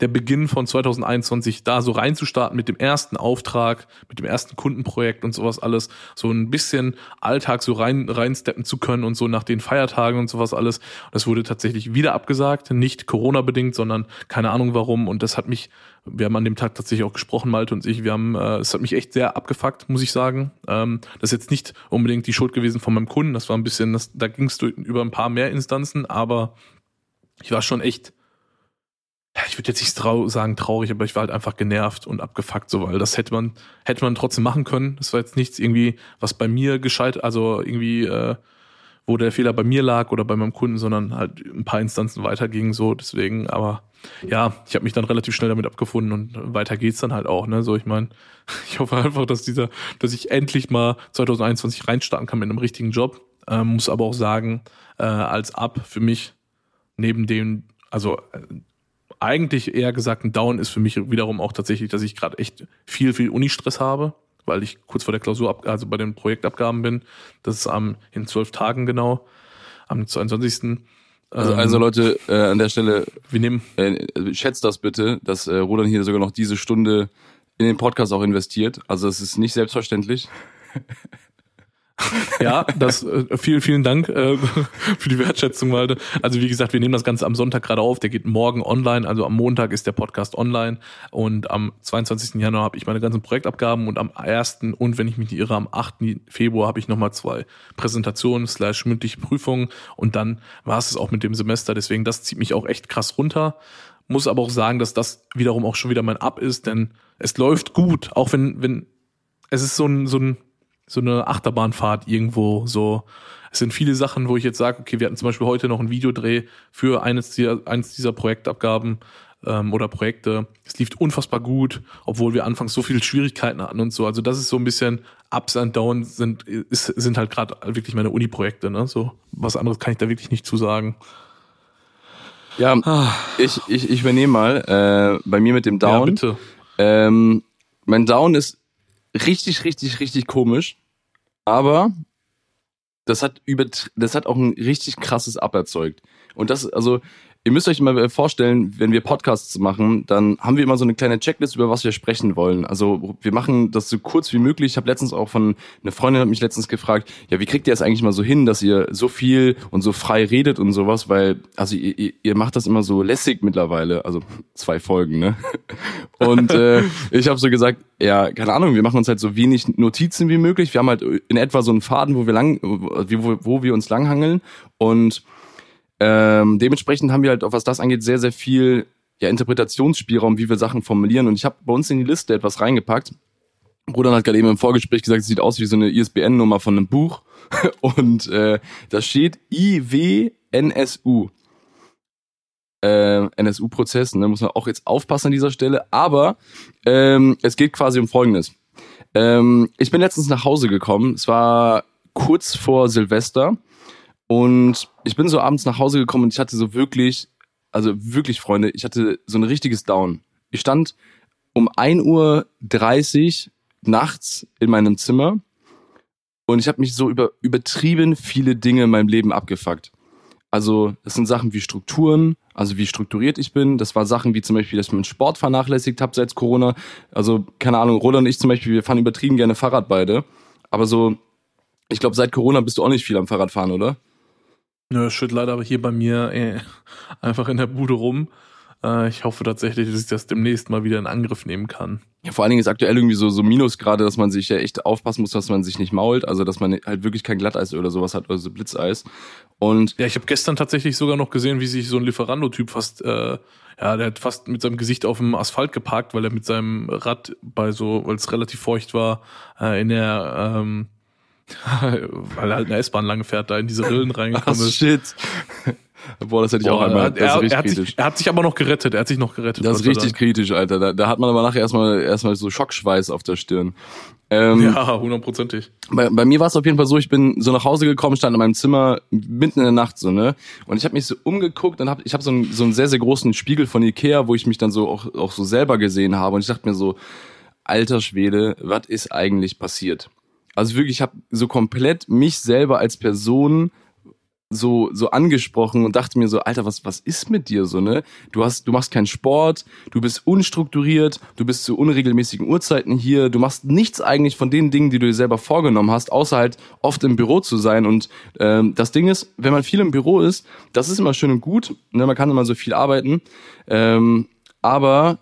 der Beginn von 2021 da so reinzustarten mit dem ersten Auftrag, mit dem ersten Kundenprojekt und sowas alles, so ein bisschen Alltag so rein reinsteppen zu können und so nach den Feiertagen und sowas alles. Das wurde tatsächlich wieder abgesagt, nicht Corona bedingt, sondern keine Ahnung warum und das hat mich wir haben an dem Tag tatsächlich auch gesprochen, Malte und ich. Wir haben, äh, es hat mich echt sehr abgefuckt, muss ich sagen. Ähm, das ist jetzt nicht unbedingt die Schuld gewesen von meinem Kunden. Das war ein bisschen, das, da ging es über ein paar mehr Instanzen, aber ich war schon echt ich würde jetzt nicht trau sagen traurig, aber ich war halt einfach genervt und abgefuckt, so, weil das hätte man, hätte man trotzdem machen können. Das war jetzt nichts irgendwie, was bei mir gescheit, also irgendwie, äh, wo der Fehler bei mir lag oder bei meinem Kunden, sondern halt ein paar Instanzen weiterging, so, deswegen, aber ja, ich habe mich dann relativ schnell damit abgefunden und weiter geht's dann halt auch, ne? So, ich meine, ich hoffe einfach, dass dieser, dass ich endlich mal 2021 reinstarten kann mit einem richtigen Job. Ähm, muss aber auch sagen, äh, als Ab für mich, neben dem, also äh, eigentlich eher gesagt ein Down ist für mich wiederum auch tatsächlich, dass ich gerade echt viel, viel Uni-Stress habe, weil ich kurz vor der Klausur, ab, also bei den Projektabgaben bin. Das ist am in zwölf Tagen genau, am 22. Also, ähm, also Leute, äh, an der Stelle, wir nehmen, äh, schätzt das bitte, dass äh, Roland hier sogar noch diese Stunde in den Podcast auch investiert. Also es ist nicht selbstverständlich. ja, das äh, vielen, vielen Dank äh, für die Wertschätzung, Malte. Also wie gesagt, wir nehmen das Ganze am Sonntag gerade auf. Der geht morgen online. Also am Montag ist der Podcast online und am 22. Januar habe ich meine ganzen Projektabgaben und am 1. und wenn ich mich nicht irre, am 8. Februar habe ich nochmal zwei Präsentationen slash mündliche Prüfungen und dann war es auch mit dem Semester. Deswegen, das zieht mich auch echt krass runter. Muss aber auch sagen, dass das wiederum auch schon wieder mein Ab ist, denn es läuft gut, auch wenn, wenn es ist so ein, so ein so eine Achterbahnfahrt irgendwo so. Es sind viele Sachen, wo ich jetzt sage, okay, wir hatten zum Beispiel heute noch einen Videodreh für eines dieser, eines dieser Projektabgaben ähm, oder Projekte. Es lief unfassbar gut, obwohl wir anfangs so viele Schwierigkeiten hatten und so. Also das ist so ein bisschen Ups and Downs sind, ist, sind halt gerade wirklich meine Uni-Projekte. Ne? So was anderes kann ich da wirklich nicht zu sagen. Ja, ah. ich, ich, ich übernehme mal äh, bei mir mit dem Down. Ja, bitte. Ähm, mein Down ist richtig, richtig, richtig komisch. Aber das hat über, das hat auch ein richtig krasses Up erzeugt. Und das, also, Ihr müsst euch mal vorstellen, wenn wir Podcasts machen, dann haben wir immer so eine kleine Checklist, über was wir sprechen wollen. Also wir machen das so kurz wie möglich. Ich habe letztens auch von, eine Freundin hat mich letztens gefragt, ja, wie kriegt ihr das eigentlich mal so hin, dass ihr so viel und so frei redet und sowas, weil, also ihr, ihr macht das immer so lässig mittlerweile, also zwei Folgen, ne? Und äh, ich habe so gesagt, ja, keine Ahnung, wir machen uns halt so wenig Notizen wie möglich. Wir haben halt in etwa so einen Faden, wo wir lang, wo, wo wir uns langhangeln und ähm, dementsprechend haben wir halt, auch was das angeht, sehr, sehr viel ja, Interpretationsspielraum, wie wir Sachen formulieren. Und ich habe bei uns in die Liste etwas reingepackt. Roland hat gerade eben im Vorgespräch gesagt, es sieht aus wie so eine ISBN-Nummer von einem Buch. Und äh, da steht IWNSU. Äh, NSU-Prozess, ne, muss man auch jetzt aufpassen an dieser Stelle. Aber ähm, es geht quasi um Folgendes. Ähm, ich bin letztens nach Hause gekommen. Es war kurz vor Silvester und ich bin so abends nach Hause gekommen und ich hatte so wirklich, also wirklich, Freunde, ich hatte so ein richtiges Down. Ich stand um 1.30 Uhr nachts in meinem Zimmer und ich habe mich so über übertrieben viele Dinge in meinem Leben abgefuckt. Also das sind Sachen wie Strukturen, also wie strukturiert ich bin. Das war Sachen wie zum Beispiel, dass ich meinen Sport vernachlässigt habe seit Corona. Also keine Ahnung, Roland und ich zum Beispiel, wir fahren übertrieben gerne Fahrrad beide. Aber so, ich glaube, seit Corona bist du auch nicht viel am Fahrrad fahren, oder? Nö, ja, schütt leider aber hier bei mir äh, einfach in der Bude rum. Äh, ich hoffe tatsächlich, dass ich das demnächst mal wieder in Angriff nehmen kann. Ja, vor allen Dingen ist aktuell irgendwie so, so Minusgrade, dass man sich ja echt aufpassen muss, dass man sich nicht mault. Also, dass man halt wirklich kein Glatteis oder sowas hat oder so Blitzeis. Und ja, ich habe gestern tatsächlich sogar noch gesehen, wie sich so ein Lieferando-Typ fast, äh, ja, der hat fast mit seinem Gesicht auf dem Asphalt geparkt, weil er mit seinem Rad bei so, weil es relativ feucht war, äh, in der, ähm, weil er halt eine S-Bahn lange fährt, da in diese Rillen reingekommen ist. shit. Boah, das hätte ich Boah, auch einmal. Das er, er, hat. Sich, er hat sich aber noch gerettet. Er hat sich noch gerettet. Das ist richtig dann. kritisch, Alter. Da, da hat man aber nachher erstmal erstmal so Schockschweiß auf der Stirn. Ähm, ja, hundertprozentig. Bei, bei mir war es auf jeden Fall so, ich bin so nach Hause gekommen, stand in meinem Zimmer mitten in der Nacht so, ne? Und ich habe mich so umgeguckt und hab, ich habe so, einen, so einen sehr, sehr großen Spiegel von Ikea, wo ich mich dann so auch, auch so selber gesehen habe. Und ich dachte mir so, alter Schwede, was ist eigentlich passiert? Also wirklich, ich habe so komplett mich selber als Person so so angesprochen und dachte mir so, Alter, was was ist mit dir so, ne? Du hast du machst keinen Sport, du bist unstrukturiert, du bist zu unregelmäßigen Uhrzeiten hier, du machst nichts eigentlich von den Dingen, die du dir selber vorgenommen hast, außer halt oft im Büro zu sein und ähm, das Ding ist, wenn man viel im Büro ist, das ist immer schön und gut, ne? Man kann immer so viel arbeiten, ähm, aber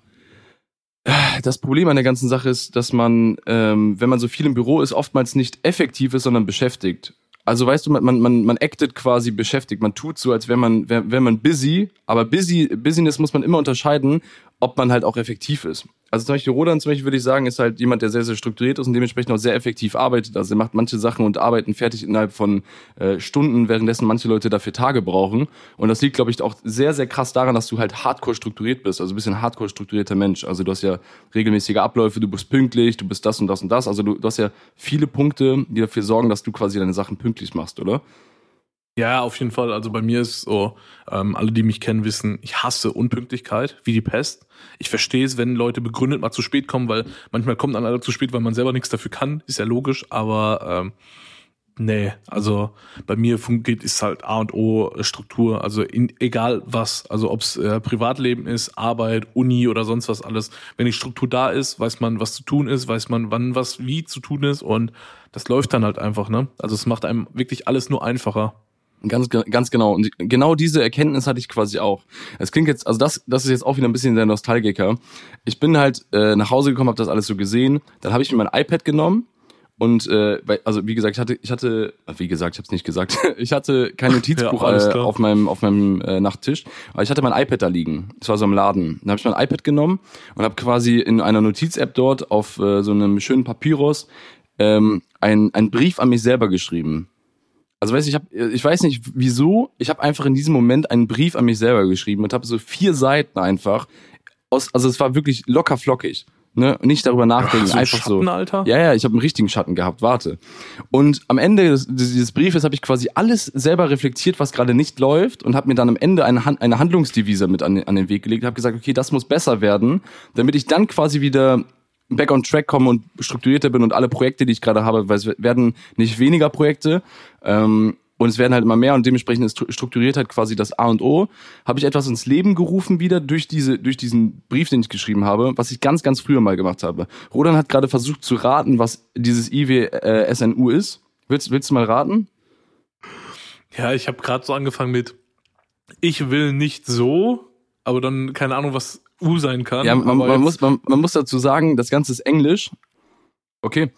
das Problem an der ganzen Sache ist, dass man, ähm, wenn man so viel im Büro ist, oftmals nicht effektiv ist, sondern beschäftigt. Also weißt du, man, man, man actet quasi beschäftigt. Man tut so, als wäre man, wär, wär man busy, aber busy, Business muss man immer unterscheiden, ob man halt auch effektiv ist. Also zum Beispiel Rodan zum Beispiel würde ich sagen, ist halt jemand, der sehr, sehr strukturiert ist und dementsprechend auch sehr effektiv arbeitet. Also er macht manche Sachen und Arbeiten fertig innerhalb von äh, Stunden, währenddessen manche Leute dafür Tage brauchen. Und das liegt, glaube ich, auch sehr, sehr krass daran, dass du halt hardcore strukturiert bist. Also ein bisschen hardcore strukturierter Mensch. Also du hast ja regelmäßige Abläufe, du bist pünktlich, du bist das und das und das. Also du, du hast ja viele Punkte, die dafür sorgen, dass du quasi deine Sachen pünktlich machst, oder? Ja, auf jeden Fall. Also bei mir ist so, ähm, alle, die mich kennen, wissen, ich hasse Unpünktlichkeit, wie die Pest. Ich verstehe es, wenn Leute begründet mal zu spät kommen, weil manchmal kommt dann einer zu spät, weil man selber nichts dafür kann, ist ja logisch, aber ähm, nee, also bei mir geht ist halt A und O Struktur, also in, egal was, also ob's äh, Privatleben ist, Arbeit, Uni oder sonst was alles, wenn die Struktur da ist, weiß man, was zu tun ist, weiß man, wann was wie zu tun ist und das läuft dann halt einfach, ne? Also es macht einem wirklich alles nur einfacher. Ganz, ganz genau. Und genau diese Erkenntnis hatte ich quasi auch. Es klingt jetzt, also das, das ist jetzt auch wieder ein bisschen der Nostalgiker. Ich bin halt äh, nach Hause gekommen, habe das alles so gesehen. Dann habe ich mir mein iPad genommen und äh, also wie gesagt, ich hatte, ich hatte, wie gesagt, ich habe es nicht gesagt, ich hatte kein Notizbuch ja, äh, auf meinem auf meinem äh, Nachttisch, aber ich hatte mein iPad da liegen. Das war so im Laden. Dann habe ich mein iPad genommen und habe quasi in einer Notiz-App dort auf äh, so einem schönen Papyrus ähm, ein, ein Brief an mich selber geschrieben. Also weiß ich, hab, ich weiß nicht wieso, ich habe einfach in diesem Moment einen Brief an mich selber geschrieben und habe so vier Seiten einfach aus, also es war wirklich locker flockig. Ne, nicht darüber nachdenken, ja, einfach Schatten, so. Alter? Ja, ja, ich habe einen richtigen Schatten gehabt, warte. Und am Ende des, dieses Briefes habe ich quasi alles selber reflektiert, was gerade nicht läuft und habe mir dann am Ende eine, Hand, eine Handlungsdevise mit an, an den Weg gelegt, habe gesagt, okay, das muss besser werden, damit ich dann quasi wieder back on track komme und strukturierter bin und alle Projekte, die ich gerade habe, weil es werden nicht weniger Projekte ähm, und es werden halt immer mehr und dementsprechend ist Strukturiertheit quasi das A und O. Habe ich etwas ins Leben gerufen wieder durch diese durch diesen Brief, den ich geschrieben habe, was ich ganz ganz früher mal gemacht habe. Rodan hat gerade versucht zu raten, was dieses IWSNU äh, ist. Willst willst du mal raten? Ja, ich habe gerade so angefangen mit ich will nicht so, aber dann keine Ahnung, was U sein kann. Ja, man, man muss, man, man muss dazu sagen, das Ganze ist Englisch. Okay.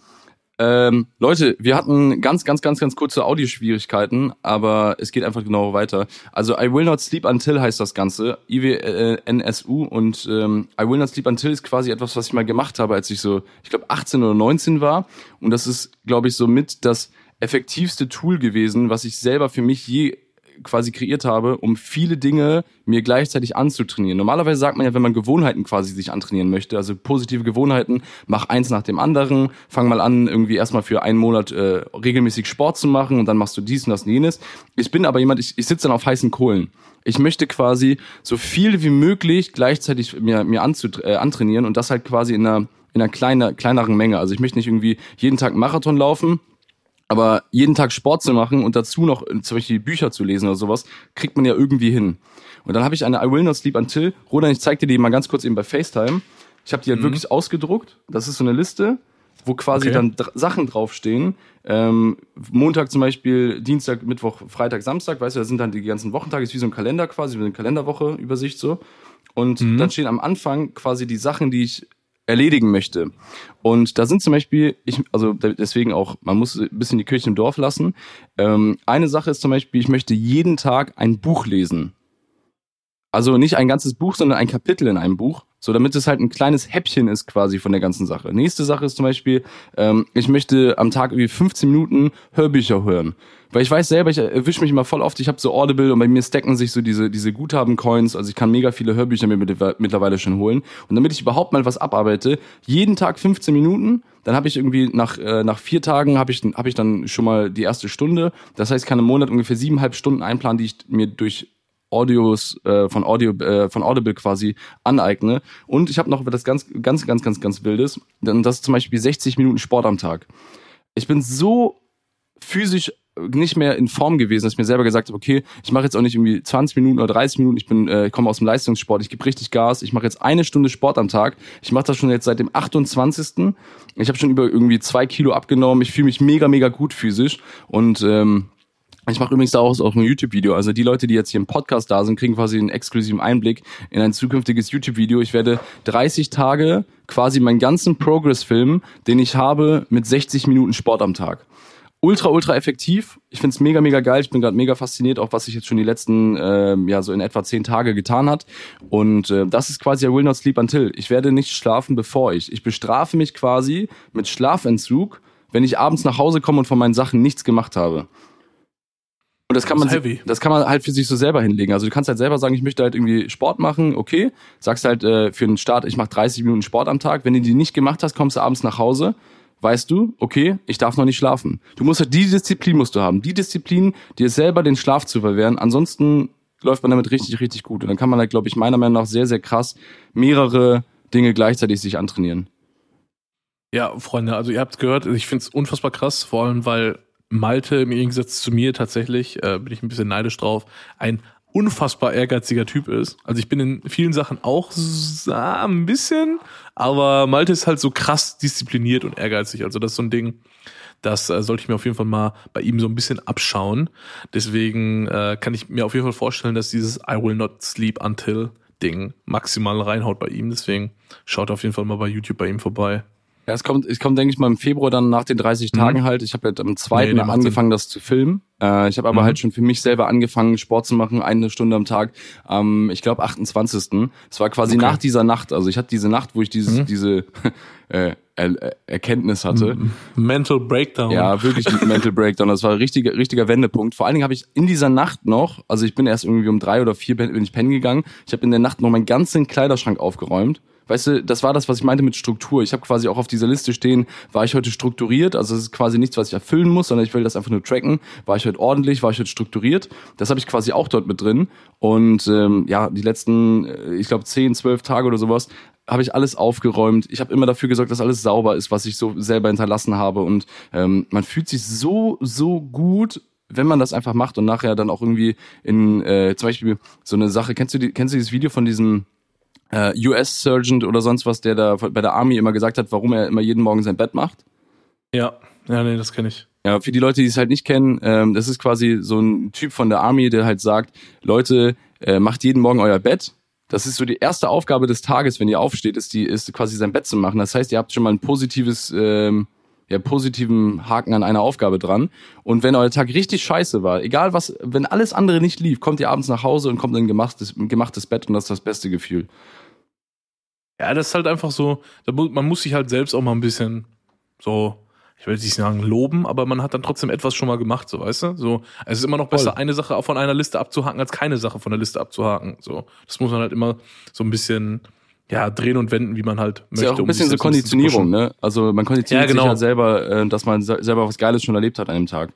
Ähm, Leute, wir hatten ganz, ganz, ganz, ganz kurze Audioschwierigkeiten, aber es geht einfach genau weiter. Also I Will Not Sleep Until heißt das Ganze, IWNSU und ähm, I Will Not Sleep Until ist quasi etwas, was ich mal gemacht habe, als ich so, ich glaube 18 oder 19 war und das ist, glaube ich, so mit das effektivste Tool gewesen, was ich selber für mich je quasi kreiert habe, um viele Dinge mir gleichzeitig anzutrainieren. Normalerweise sagt man ja, wenn man Gewohnheiten quasi sich antrainieren möchte, also positive Gewohnheiten, mach eins nach dem anderen, fang mal an, irgendwie erstmal für einen Monat äh, regelmäßig Sport zu machen und dann machst du dies und das und jenes. Ich bin aber jemand, ich, ich sitze dann auf heißen Kohlen. Ich möchte quasi so viel wie möglich gleichzeitig mir, mir äh, antrainieren und das halt quasi in einer, in einer kleiner, kleineren Menge. Also ich möchte nicht irgendwie jeden Tag Marathon laufen, aber jeden Tag Sport zu machen und dazu noch äh, zum Beispiel Bücher zu lesen oder sowas, kriegt man ja irgendwie hin. Und dann habe ich eine I Will Not Sleep Until. Rodan, ich zeig dir die mal ganz kurz eben bei FaceTime. Ich habe die halt mhm. wirklich ausgedruckt. Das ist so eine Liste, wo quasi okay. dann Sachen draufstehen. Ähm, Montag zum Beispiel, Dienstag, Mittwoch, Freitag, Samstag, weißt du, da sind dann die ganzen Wochentage, ist wie so ein Kalender quasi, wie eine Kalenderwoche, Übersicht so. und mhm. dann stehen am Anfang quasi die Sachen, die ich erledigen möchte. Und da sind zum Beispiel, ich, also deswegen auch, man muss ein bisschen die Kirche im Dorf lassen. Ähm, eine Sache ist zum Beispiel, ich möchte jeden Tag ein Buch lesen. Also nicht ein ganzes Buch, sondern ein Kapitel in einem Buch. So, damit es halt ein kleines Häppchen ist quasi von der ganzen Sache. Nächste Sache ist zum Beispiel, ähm, ich möchte am Tag irgendwie 15 Minuten Hörbücher hören. Weil ich weiß selber, ich erwische mich immer voll oft, ich habe so Audible und bei mir stacken sich so diese, diese Guthaben-Coins, also ich kann mega viele Hörbücher mir mittlerweile schon holen. Und damit ich überhaupt mal was abarbeite, jeden Tag 15 Minuten, dann habe ich irgendwie nach, äh, nach vier Tagen habe ich, hab ich dann schon mal die erste Stunde. Das heißt, ich kann im Monat ungefähr siebeneinhalb Stunden einplanen, die ich mir durch Audios äh, von Audio äh, von Audible quasi aneigne. Und ich habe noch das ganz ganz ganz ganz ganz wildes. Dann das ist zum Beispiel 60 Minuten Sport am Tag. Ich bin so physisch nicht mehr in Form gewesen, dass ich mir selber gesagt habe, okay, ich mache jetzt auch nicht irgendwie 20 Minuten oder 30 Minuten, ich bin äh, komme aus dem Leistungssport, ich gebe richtig Gas, ich mache jetzt eine Stunde Sport am Tag. Ich mache das schon jetzt seit dem 28. Ich habe schon über irgendwie zwei Kilo abgenommen, ich fühle mich mega, mega gut physisch und ähm, ich mache übrigens daraus auch ein YouTube-Video. Also die Leute, die jetzt hier im Podcast da sind, kriegen quasi einen exklusiven Einblick in ein zukünftiges YouTube-Video. Ich werde 30 Tage quasi meinen ganzen Progress filmen, den ich habe mit 60 Minuten Sport am Tag. Ultra, ultra effektiv. Ich find's mega, mega geil. Ich bin gerade mega fasziniert, auch was sich jetzt schon die letzten, äh, ja, so in etwa 10 Tage getan hat. Und äh, das ist quasi I will not sleep until. Ich werde nicht schlafen, bevor ich. Ich bestrafe mich quasi mit Schlafentzug, wenn ich abends nach Hause komme und von meinen Sachen nichts gemacht habe. Und das kann man, heavy. das kann man halt für sich so selber hinlegen. Also du kannst halt selber sagen, ich möchte halt irgendwie Sport machen, okay. Sagst halt äh, für den Start, ich mache 30 Minuten Sport am Tag. Wenn du die nicht gemacht hast, kommst du abends nach Hause, weißt du, okay, ich darf noch nicht schlafen. Du musst halt die Disziplin musst du haben. Die Disziplin, dir selber den Schlaf zu verwehren. Ansonsten läuft man damit richtig, richtig gut. Und dann kann man halt, glaube ich, meiner Meinung nach sehr, sehr krass mehrere Dinge gleichzeitig sich antrainieren. Ja, Freunde, also ihr habt gehört, ich finde es unfassbar krass, vor allem weil Malte im Gegensatz zu mir tatsächlich, äh, bin ich ein bisschen neidisch drauf, ein unfassbar ehrgeiziger Typ ist. Also ich bin in vielen Sachen auch ah, ein bisschen, aber Malte ist halt so krass diszipliniert und ehrgeizig. Also das ist so ein Ding, das äh, sollte ich mir auf jeden Fall mal bei ihm so ein bisschen abschauen. Deswegen äh, kann ich mir auf jeden Fall vorstellen, dass dieses I will not sleep until Ding maximal reinhaut bei ihm. Deswegen schaut auf jeden Fall mal bei YouTube bei ihm vorbei. Ja, es kommt, es kommt, denke ich mal, im Februar dann nach den 30 mhm. Tagen halt. Ich habe halt am zweiten nee, angefangen, das zu filmen. Äh, ich habe aber mhm. halt schon für mich selber angefangen, Sport zu machen, eine Stunde am Tag. Ähm, ich glaube 28. Es war quasi okay. nach dieser Nacht. Also ich hatte diese Nacht, wo ich dieses, mhm. diese äh, er Erkenntnis hatte. Mental Breakdown. Ja, wirklich Mental Breakdown. Das war ein richtiger, richtiger Wendepunkt. Vor allen Dingen habe ich in dieser Nacht noch, also ich bin erst irgendwie um drei oder vier bin ich pennen gegangen. Ich habe in der Nacht noch meinen ganzen Kleiderschrank aufgeräumt weißt du, das war das, was ich meinte mit Struktur. Ich habe quasi auch auf dieser Liste stehen, war ich heute strukturiert, also es ist quasi nichts, was ich erfüllen muss, sondern ich will das einfach nur tracken. War ich heute ordentlich, war ich heute strukturiert? Das habe ich quasi auch dort mit drin. Und ähm, ja, die letzten, äh, ich glaube, zehn, zwölf Tage oder sowas habe ich alles aufgeräumt. Ich habe immer dafür gesorgt, dass alles sauber ist, was ich so selber hinterlassen habe. Und ähm, man fühlt sich so, so gut wenn man das einfach macht und nachher dann auch irgendwie in äh, zum Beispiel so eine Sache, kennst du die, kennst du dieses Video von diesem äh, US-Sergeant oder sonst was, der da bei der Army immer gesagt hat, warum er immer jeden Morgen sein Bett macht. Ja, ja, nee, das kenne ich. Ja, für die Leute, die es halt nicht kennen, ähm, das ist quasi so ein Typ von der Army, der halt sagt, Leute, äh, macht jeden Morgen euer Bett. Das ist so die erste Aufgabe des Tages, wenn ihr aufsteht, ist die, ist quasi sein Bett zu machen. Das heißt, ihr habt schon mal ein positives, ähm, ja, positiven Haken an einer Aufgabe dran. Und wenn euer Tag richtig scheiße war, egal was, wenn alles andere nicht lief, kommt ihr abends nach Hause und kommt in ein gemachtes, ein gemachtes Bett und das ist das beste Gefühl. Ja, das ist halt einfach so, man muss sich halt selbst auch mal ein bisschen so, ich will nicht sagen loben, aber man hat dann trotzdem etwas schon mal gemacht, so weißt du? So, es ist immer noch besser, Voll. eine Sache von einer Liste abzuhaken, als keine Sache von der Liste abzuhaken. So, das muss man halt immer so ein bisschen ja, drehen und wenden, wie man halt möchte. Ist ja auch ein bisschen um so Konditionierung, ne? Also man konditioniert ja, genau. sich halt selber, äh, dass man selber was Geiles schon erlebt hat an dem Tag.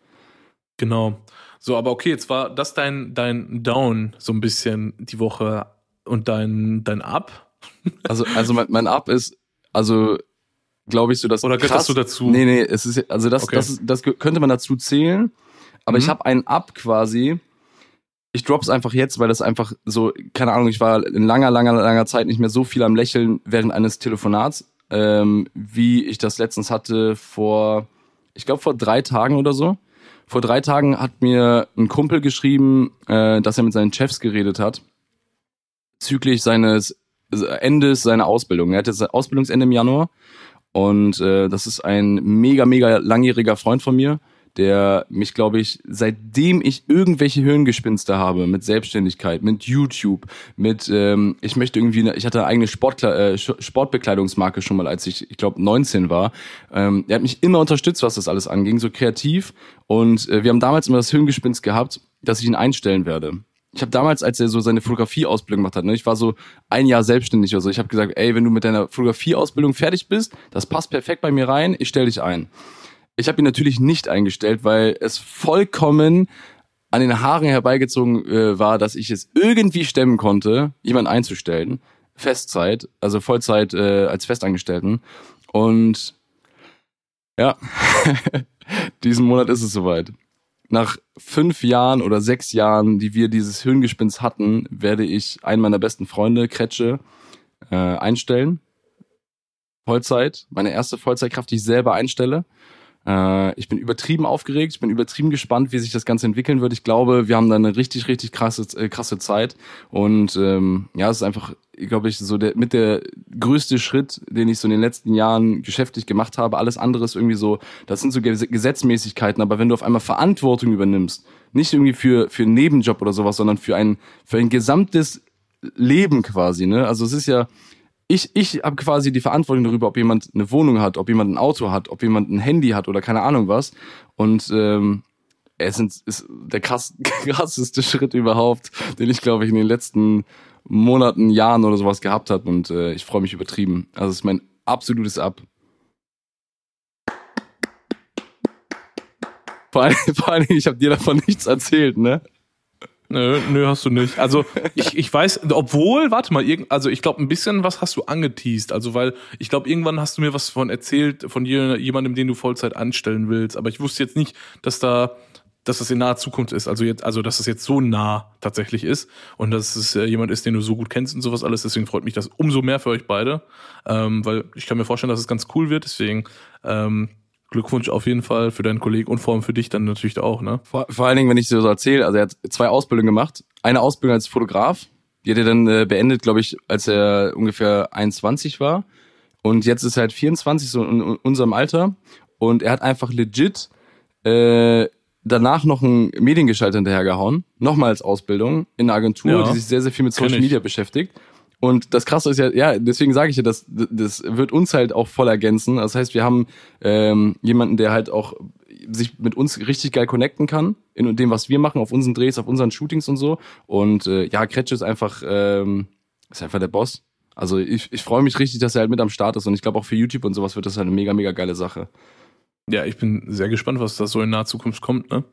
Genau. So, aber okay, jetzt war das dein, dein Down so ein bisschen die Woche und dein, dein Up. Also, also mein, mein Up ist, also glaube ich so, dass. Oder gehört das so dazu? Nee, nee, es ist, also das, okay. das, das, das könnte man dazu zählen. Aber mhm. ich habe einen Up quasi. Ich drop's einfach jetzt, weil das einfach so, keine Ahnung, ich war in langer, langer, langer Zeit nicht mehr so viel am Lächeln während eines Telefonats, ähm, wie ich das letztens hatte vor, ich glaube vor drei Tagen oder so. Vor drei Tagen hat mir ein Kumpel geschrieben, äh, dass er mit seinen Chefs geredet hat bezüglich seines Endes seiner Ausbildung. Er hat jetzt Ausbildungsende im Januar und äh, das ist ein mega, mega langjähriger Freund von mir, der mich, glaube ich, seitdem ich irgendwelche Hirngespinste habe mit Selbstständigkeit, mit YouTube, mit ähm, ich möchte irgendwie, ich hatte eine eigene Sportkle äh, Sportbekleidungsmarke schon mal, als ich, ich glaube, 19 war. Ähm, er hat mich immer unterstützt, was das alles anging, so kreativ. Und äh, wir haben damals immer das Hirngespinst gehabt, dass ich ihn einstellen werde ich habe damals, als er so seine Fotografieausbildung gemacht hat, ne, ich war so ein Jahr selbstständig oder so, ich habe gesagt, ey, wenn du mit deiner Fotografieausbildung fertig bist, das passt perfekt bei mir rein, ich stell dich ein. Ich habe ihn natürlich nicht eingestellt, weil es vollkommen an den Haaren herbeigezogen äh, war, dass ich es irgendwie stemmen konnte, jemanden einzustellen. Festzeit, also Vollzeit äh, als Festangestellten. Und ja, diesen Monat ist es soweit nach fünf Jahren oder sechs Jahren, die wir dieses Hirngespinst hatten, werde ich einen meiner besten Freunde, Kretsche, äh, einstellen. Vollzeit, meine erste Vollzeitkraft, die ich selber einstelle. Äh, ich bin übertrieben aufgeregt, ich bin übertrieben gespannt, wie sich das Ganze entwickeln wird. Ich glaube, wir haben da eine richtig, richtig krasse, äh, krasse Zeit. Und ähm, ja, es ist einfach, glaube ich, so der mit der größte Schritt, den ich so in den letzten Jahren geschäftlich gemacht habe. Alles andere ist irgendwie so, das sind so Gesetzmäßigkeiten, aber wenn du auf einmal Verantwortung übernimmst, nicht irgendwie für, für einen Nebenjob oder sowas, sondern für ein, für ein gesamtes Leben quasi, ne? Also es ist ja, ich, ich habe quasi die Verantwortung darüber, ob jemand eine Wohnung hat, ob jemand ein Auto hat, ob jemand ein Handy hat oder keine Ahnung was. Und ähm, es ist der krass, krasseste Schritt überhaupt, den ich, glaube ich, in den letzten Monaten, Jahren oder sowas gehabt habe. Und äh, ich freue mich übertrieben. Also es ist mein absolutes Ab. Vor allem, vor allem ich habe dir davon nichts erzählt, ne? Nö, nö, hast du nicht. Also ich, ich weiß, obwohl, warte mal, irgend, also ich glaube, ein bisschen was hast du angeteased. Also weil ich glaube, irgendwann hast du mir was von erzählt, von jemandem, den du Vollzeit anstellen willst. Aber ich wusste jetzt nicht, dass da, dass das in naher Zukunft ist. Also jetzt, also dass es jetzt so nah tatsächlich ist und dass es äh, jemand ist, den du so gut kennst und sowas alles. Deswegen freut mich das umso mehr für euch beide, ähm, weil ich kann mir vorstellen, dass es ganz cool wird. Deswegen ähm, Glückwunsch auf jeden Fall für deinen Kollegen und vor allem für dich dann natürlich auch, ne? Vor, vor allen Dingen, wenn ich dir so erzähle, also er hat zwei Ausbildungen gemacht. Eine Ausbildung als Fotograf, die hat er dann äh, beendet, glaube ich, als er ungefähr 21 war. Und jetzt ist er halt 24, so in, in unserem Alter. Und er hat einfach legit äh, danach noch einen Mediengestalter hinterhergehauen. Nochmal als Ausbildung in einer Agentur, ja, die sich sehr, sehr viel mit Social Media beschäftigt. Und das Krasse ist ja, ja, deswegen sage ich ja, das, das wird uns halt auch voll ergänzen. Das heißt, wir haben ähm, jemanden, der halt auch sich mit uns richtig geil connecten kann in dem, was wir machen, auf unseren Drehs, auf unseren Shootings und so. Und äh, ja, Kretsch ist einfach, ähm, ist einfach der Boss. Also ich, ich freue mich richtig, dass er halt mit am Start ist. Und ich glaube auch für YouTube und sowas wird das halt eine mega, mega geile Sache. Ja, ich bin sehr gespannt, was da so in naher Zukunft kommt, ne?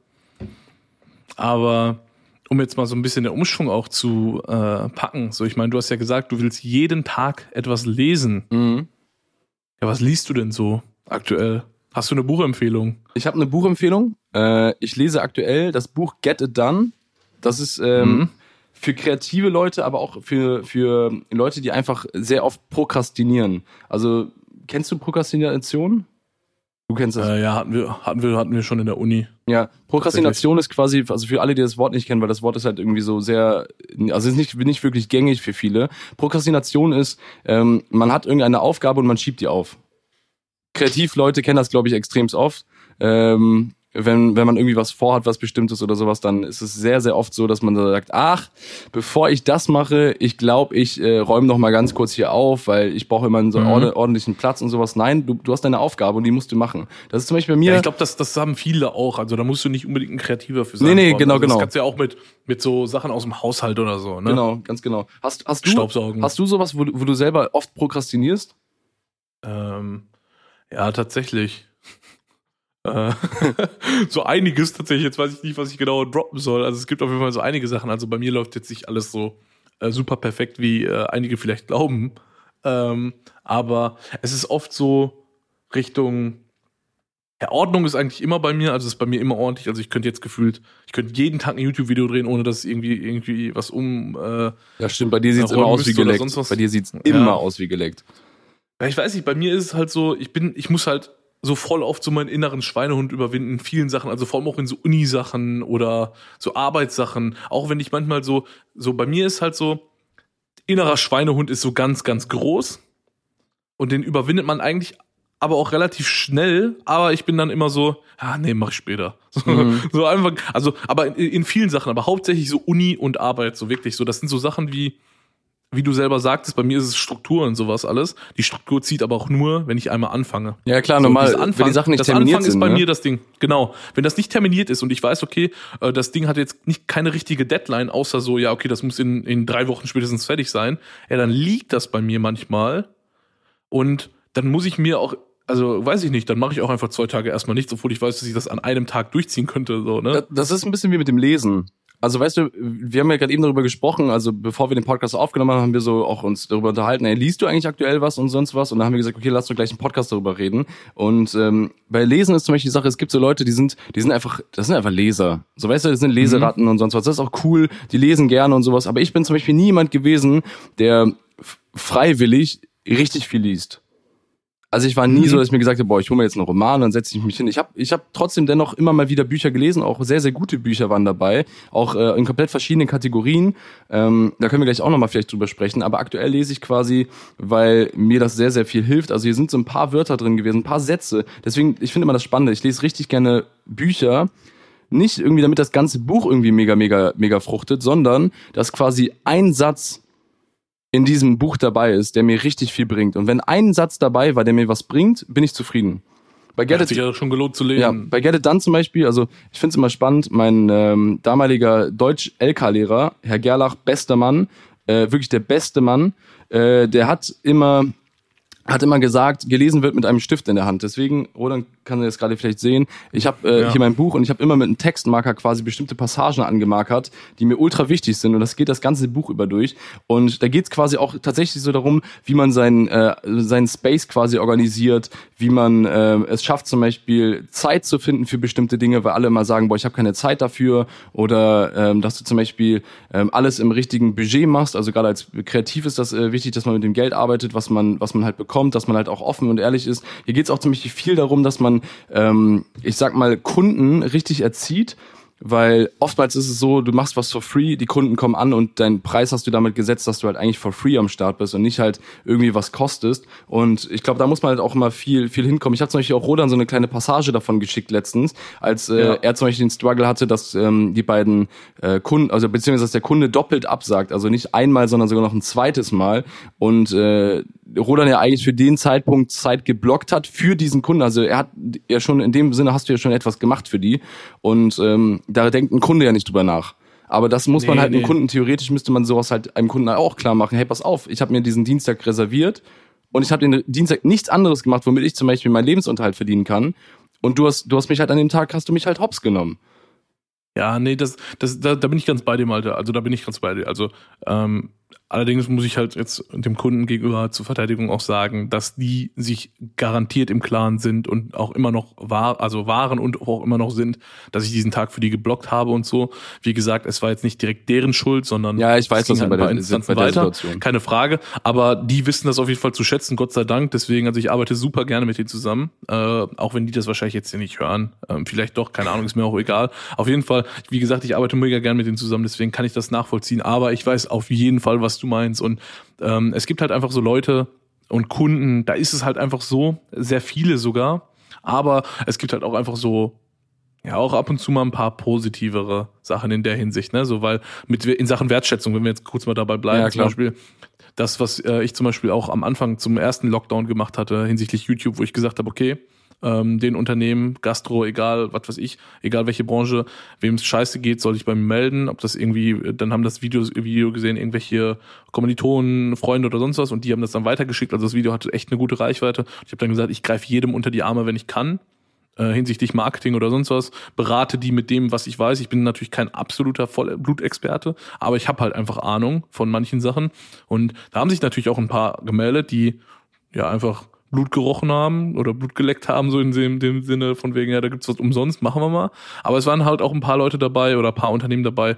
Aber um jetzt mal so ein bisschen der Umschwung auch zu äh, packen. So, ich meine, du hast ja gesagt, du willst jeden Tag etwas lesen. Mhm. Ja, was liest du denn so aktuell? Hast du eine Buchempfehlung? Ich habe eine Buchempfehlung. Äh, ich lese aktuell das Buch Get It Done. Das ist ähm, mhm. für kreative Leute, aber auch für, für Leute, die einfach sehr oft prokrastinieren. Also, kennst du Prokrastination? Du kennst das? Äh, ja, hatten wir, hatten wir, hatten wir schon in der Uni. Ja, Prokrastination ist quasi, also für alle, die das Wort nicht kennen, weil das Wort ist halt irgendwie so sehr, also ist nicht, nicht wirklich gängig für viele. Prokrastination ist, ähm, man hat irgendeine Aufgabe und man schiebt die auf. Kreativleute kennen das, glaube ich, extremst oft. Ähm, wenn, wenn man irgendwie was vorhat, was Bestimmtes oder sowas, dann ist es sehr, sehr oft so, dass man da sagt, ach, bevor ich das mache, ich glaube, ich äh, räume noch mal ganz kurz hier auf, weil ich brauche immer einen so mhm. ordentlichen Platz und sowas. Nein, du, du hast deine Aufgabe und die musst du machen. Das ist zum Beispiel bei mir. Ja, ich glaube, das, das haben viele auch. Also da musst du nicht unbedingt ein Kreativer für sein. Nee, nee, genau, also, genau. Das kannst du ja auch mit, mit so Sachen aus dem Haushalt oder so, ne? Genau, ganz genau. Hast, hast du, Staubsaugen. Hast du sowas, wo, wo du selber oft prokrastinierst? Ähm, ja, tatsächlich. Äh, so einiges tatsächlich. Jetzt weiß ich nicht, was ich genau droppen soll. Also es gibt auf jeden Fall so einige Sachen. Also bei mir läuft jetzt nicht alles so äh, super perfekt, wie äh, einige vielleicht glauben. Ähm, aber es ist oft so Richtung ja, Ordnung ist eigentlich immer bei mir, also es ist bei mir immer ordentlich. Also ich könnte jetzt gefühlt, ich könnte jeden Tag ein YouTube-Video drehen, ohne dass irgendwie irgendwie was um. Äh, ja, stimmt. Bei dir sieht's immer aus wie geleckt. Bei dir sieht's immer ja. aus wie geleckt. Ja, ich weiß nicht. Bei mir ist es halt so, ich bin, ich muss halt so voll oft so meinen inneren Schweinehund überwinden in vielen Sachen, also vor allem auch in so Uni-Sachen oder so Arbeitssachen. Auch wenn ich manchmal so, so bei mir ist halt so, innerer Schweinehund ist so ganz, ganz groß. Und den überwindet man eigentlich aber auch relativ schnell, aber ich bin dann immer so, ah, nee, mach ich später. So, Mhm. so einfach, also, aber in, in vielen Sachen, aber hauptsächlich so Uni und Arbeit, so wirklich so. Das sind so Sachen wie, wie du selber sagtest, bei mir ist es Struktur und sowas alles. Die Struktur zieht aber auch nur, wenn ich einmal anfange. Ja, klar, So, normal, dieses wenn die Sachen nicht das terminiert Anfang sind. ist bei ne? mir das Ding. Genau. Wenn das nicht terminiert ist und ich weiß, okay, äh, das Ding hat jetzt nicht keine richtige Deadline, außer so, ja, okay, das muss in, in drei Wochen spätestens fertig sein, ja, dann liegt das bei mir manchmal und dann muss ich mir auch, also weiß ich nicht, dann mache ich auch einfach zwei Tage erstmal nichts, obwohl ich weiß, dass ich das an einem Tag durchziehen könnte. So, ne? Das ist ein bisschen wie mit dem Lesen. Also weißt du, wir haben ja gerade eben darüber gesprochen, also bevor wir den Podcast aufgenommen haben, haben wir so auch uns darüber unterhalten, ey, liest du eigentlich aktuell was und sonst was? Und dann haben wir gesagt, okay, lass doch gleich einen Podcast darüber reden. Und ähm, bei Lesen ist zum Beispiel die Sache, es gibt so Leute, die sind, die sind einfach, das sind einfach Leser. So weißt du, das sind Leseratten und sonst was. Das ist auch cool, die lesen gerne und sowas. Aber ich bin zum Beispiel niemand gewesen, der freiwillig richtig viel liest. Also ich war nie Mhm. so, dass ich mir gesagt habe, boah, ich hole mir jetzt einen Roman, dann setze ich mich hin. Ich habe ich hab trotzdem dennoch immer mal wieder Bücher gelesen, auch sehr, sehr gute Bücher waren dabei, auch äh, in komplett verschiedenen Kategorien. Ähm, da können wir gleich auch nochmal vielleicht drüber sprechen. Aber aktuell lese ich quasi, weil mir das sehr, sehr viel hilft. Also hier sind so ein paar Wörter drin gewesen, ein paar Sätze. Deswegen, ich finde immer das Spannende. Ich lese richtig gerne Bücher, nicht irgendwie, damit das ganze Buch irgendwie mega, mega, mega fruchtet, sondern dass quasi ein Satz in diesem Buch dabei ist, der mir richtig viel bringt. Und wenn ein Satz dabei war, der mir was bringt, bin ich zufrieden. Bei Get Hat sich ja schon gelohnt zu lesen. ja, bei Get It Done zum Beispiel, also ich finde es immer spannend, mein ähm, damaliger Deutsch-LK-Lehrer, Herr Gerlach, bester Mann, äh, wirklich der beste Mann, äh, der hat immer hat immer gesagt, gelesen wird mit einem Stift in der Hand. Deswegen, Roland kann das gerade vielleicht sehen, ich habe äh, Ja. hier mein Buch und ich habe immer mit einem Textmarker quasi bestimmte Passagen angemarkert, die mir ultra wichtig sind und das geht das ganze Buch über durch. Und da geht es quasi auch tatsächlich so darum, wie man seinen, äh, seinen Space quasi organisiert, wie man äh, es schafft zum Beispiel Zeit zu finden für bestimmte Dinge, weil alle immer sagen, boah, ich habe keine Zeit dafür oder ähm, dass du zum Beispiel ähm, alles im richtigen Budget machst. Also gerade als Kreativ ist das äh, wichtig, dass man mit dem Geld arbeitet, was man, was man halt bekommt, dass man halt auch offen und ehrlich ist. Hier geht es auch ziemlich viel darum, dass man, ähm, ich sag mal, Kunden richtig erzieht. Weil oftmals ist es so, du machst was for free, die Kunden kommen an und deinen Preis hast du damit gesetzt, dass du halt eigentlich for free am Start bist und nicht halt irgendwie was kostest. Und ich glaube, da muss man halt auch immer viel, viel hinkommen. Ich habe zum Beispiel auch Rodan so eine kleine Passage davon geschickt letztens, als äh, Ja. er zum Beispiel den Struggle hatte, dass ähm, die beiden äh, Kunden, also beziehungsweise dass der Kunde doppelt absagt, also nicht einmal, sondern sogar noch ein zweites Mal. Und äh, Rodan ja eigentlich für den Zeitpunkt Zeit geblockt hat für diesen Kunden. Also er hat ja schon in dem Sinne hast du ja schon etwas gemacht für die. Und ähm, da denkt ein Kunde ja nicht drüber nach. Aber das muss man Nee, halt einem nee. Kunden, theoretisch müsste man sowas halt einem Kunden auch klar machen. Hey, pass auf, ich habe mir diesen Dienstag reserviert und ich habe den Dienstag nichts anderes gemacht, womit ich zum Beispiel meinen Lebensunterhalt verdienen kann. Und du hast, du hast mich halt an dem Tag, hast du mich halt hops genommen. Ja, nee, das, das, da, da bin ich ganz bei dem, Alter. Also da bin ich ganz bei dir. Also ähm, allerdings muss ich halt jetzt dem Kunden gegenüber zur Verteidigung auch sagen, dass die sich garantiert im Klaren sind und auch immer noch war, also waren und auch immer noch sind, dass ich diesen Tag für die geblockt habe und so. Wie gesagt, es war jetzt nicht direkt deren Schuld, sondern Ja, ich weiß, was halt bei paar der- Instanzen bei der weiter. Situation. Keine Frage. Aber die wissen das auf jeden Fall zu schätzen, Gott sei Dank. Deswegen, also ich arbeite super gerne mit denen zusammen, äh, auch wenn die das wahrscheinlich jetzt hier nicht hören. Ähm, vielleicht doch, keine Ahnung, ist mir auch egal. Auf jeden Fall, wie gesagt, ich arbeite mega gerne mit denen zusammen, deswegen kann ich das nachvollziehen. Aber ich weiß auf jeden Fall, was du meinst. Und ähm, es gibt halt einfach so Leute und Kunden, da ist es halt einfach so, sehr viele sogar. Aber es gibt halt auch einfach so ja, auch ab und zu mal ein paar positivere Sachen in der Hinsicht, ne? So, weil mit in Sachen Wertschätzung, wenn wir jetzt kurz mal dabei bleiben, Ja, zum. Beispiel, das, was äh, ich zum Beispiel auch am Anfang zum ersten Lockdown gemacht hatte, hinsichtlich YouTube, wo ich gesagt habe, okay, ähm, den Unternehmen, Gastro, egal, was weiß ich, egal welche Branche, wem es scheiße geht, soll ich bei mir melden, ob das irgendwie, dann haben das Video, Video gesehen, irgendwelche Kommilitonen, Freunde oder sonst was und die haben das dann weitergeschickt, also das Video hatte echt eine gute Reichweite. Ich habe dann gesagt, ich greife jedem unter die Arme, wenn ich kann äh, hinsichtlich Marketing oder sonst was, berate die mit dem, was ich weiß. Ich bin natürlich kein absoluter Vollblutexperte, aber ich habe halt einfach Ahnung von manchen Sachen. Und da haben sich natürlich auch ein paar gemeldet, die ja einfach Blut gerochen haben oder Blut geleckt haben, so in dem, dem Sinne von wegen, ja, da gibt's was umsonst, machen wir mal. Aber es waren halt auch ein paar Leute dabei oder ein paar Unternehmen dabei,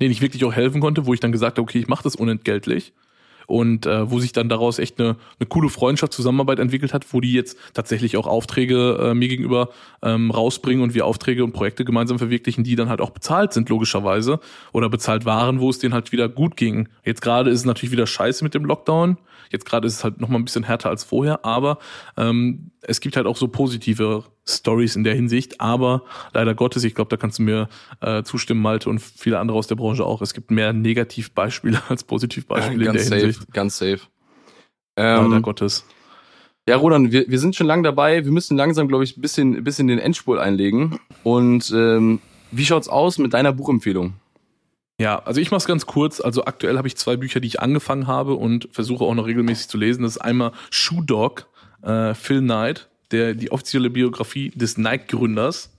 denen ich wirklich auch helfen konnte, wo ich dann gesagt habe, okay, ich mache das unentgeltlich. und äh, wo sich dann daraus echt eine, eine coole Freundschaft, Zusammenarbeit entwickelt hat, wo die jetzt tatsächlich auch Aufträge äh, mir gegenüber ähm, rausbringen und wir Aufträge und Projekte gemeinsam verwirklichen, die dann halt auch bezahlt sind, logischerweise, oder bezahlt waren, wo es denen halt wieder gut ging. Jetzt gerade ist es natürlich wieder scheiße mit dem Lockdown. Jetzt gerade ist es halt noch mal ein bisschen härter als vorher, aber ähm, es gibt halt auch so positive Stories in der Hinsicht. Aber leider Gottes, ich glaube, da kannst du mir äh, zustimmen, Malte und viele andere aus der Branche auch. Es gibt mehr Negativbeispiele als Positivbeispiele ganz in der safe, Hinsicht. Ganz safe. Leider Ähm, Gottes. ja, Roland, wir, wir sind schon lang dabei. Wir müssen langsam, glaube ich, ein bisschen, bisschen den Endspurt einlegen. Und ähm, wie schaut's aus mit deiner Buchempfehlung? Ja, also ich mache es ganz kurz. Also aktuell habe ich zwei Bücher, die ich angefangen habe und versuche auch noch regelmäßig zu lesen. Das ist einmal Shoe Dog, äh, Phil Knight, der die offizielle Biografie des Nike-Gründers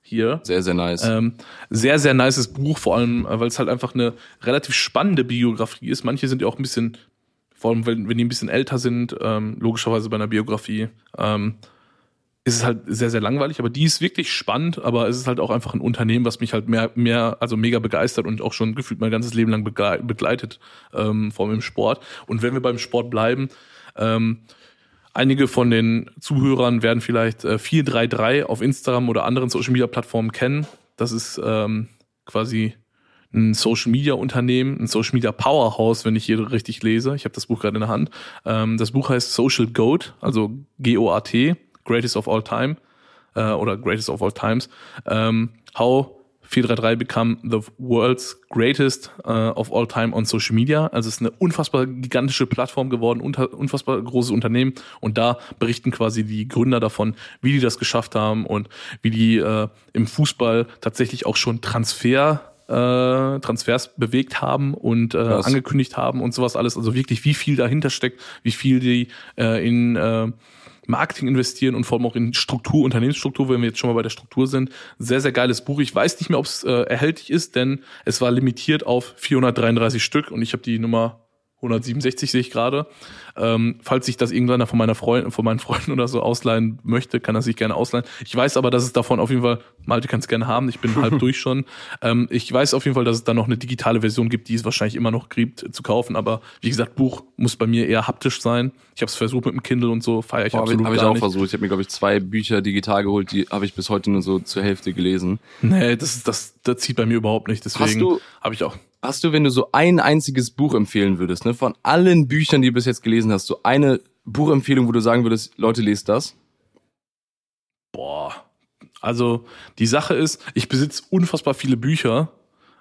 hier. Sehr, sehr nice. Ähm, sehr, sehr nices Buch, vor allem, äh, weil es halt einfach eine relativ spannende Biografie ist. Manche sind ja auch ein bisschen, vor allem wenn, wenn die ein bisschen älter sind, ähm, logischerweise bei einer Biografie, ähm, ist es halt sehr, sehr langweilig, aber die ist wirklich spannend, aber es ist halt auch einfach ein Unternehmen, was mich halt mehr, mehr, also mega begeistert und auch schon gefühlt mein ganzes Leben lang begle- begleitet, ähm, vor allem im Sport. Und wenn wir beim Sport bleiben, ähm, Einige von den Zuhörern werden vielleicht äh, 433 auf Instagram oder anderen Social Media Plattformen kennen. Das ist ähm, quasi ein Social Media Unternehmen, ein Social Media Powerhouse, wenn ich hier richtig lese. Ich habe das Buch gerade in der Hand. Ähm, das Buch heißt Social Goat, also G-O-A-T, Greatest of All Time äh, oder Greatest of All Times. Ähm, how 433 become the world's greatest uh, of all time on Social Media. Also es ist eine unfassbar gigantische Plattform geworden, unter, unfassbar großes Unternehmen und da berichten quasi die Gründer davon, wie die das geschafft haben und wie die äh, im Fußball tatsächlich auch schon Transfer äh, Transfers bewegt haben und äh, Krass. angekündigt haben und sowas alles. Also wirklich, wie viel dahinter steckt, wie viel die äh, in äh, Marketing investieren und vor allem auch in Struktur, Unternehmensstruktur, wenn wir jetzt schon mal bei der Struktur sind. Sehr, sehr geiles Buch. Ich weiß nicht mehr, ob es äh, erhältlich ist, denn es war limitiert auf 433 Stück und ich habe die Nummer 167 sehe ich gerade. Ähm, falls sich das irgendeiner von meiner Freund, von meinen Freunden oder so ausleihen möchte, kann er sich gerne ausleihen. Ich weiß aber, dass es davon auf jeden Fall, Malte kann es gerne haben, ich bin halb durch schon. Ähm, ich weiß auf jeden Fall, dass es da noch eine digitale Version gibt, die es wahrscheinlich immer noch gibt zu kaufen. Aber wie gesagt, Buch muss bei mir eher haptisch sein. Ich habe es versucht mit dem Kindle und so, feiere ich Habe absolut hab ich gar auch nicht. versucht. Ich habe mir, glaube ich, zwei Bücher digital geholt, die habe ich bis heute nur so zur Hälfte gelesen. Nee, das, das, das zieht bei mir überhaupt nicht. Deswegen habe ich auch. Hast du, wenn du so ein einziges Buch empfehlen würdest, ne, von allen Büchern, die du bis jetzt gelesen hast, so eine Buchempfehlung, wo du sagen würdest, Leute, lest das? Boah. Also die Sache ist, ich besitze unfassbar viele Bücher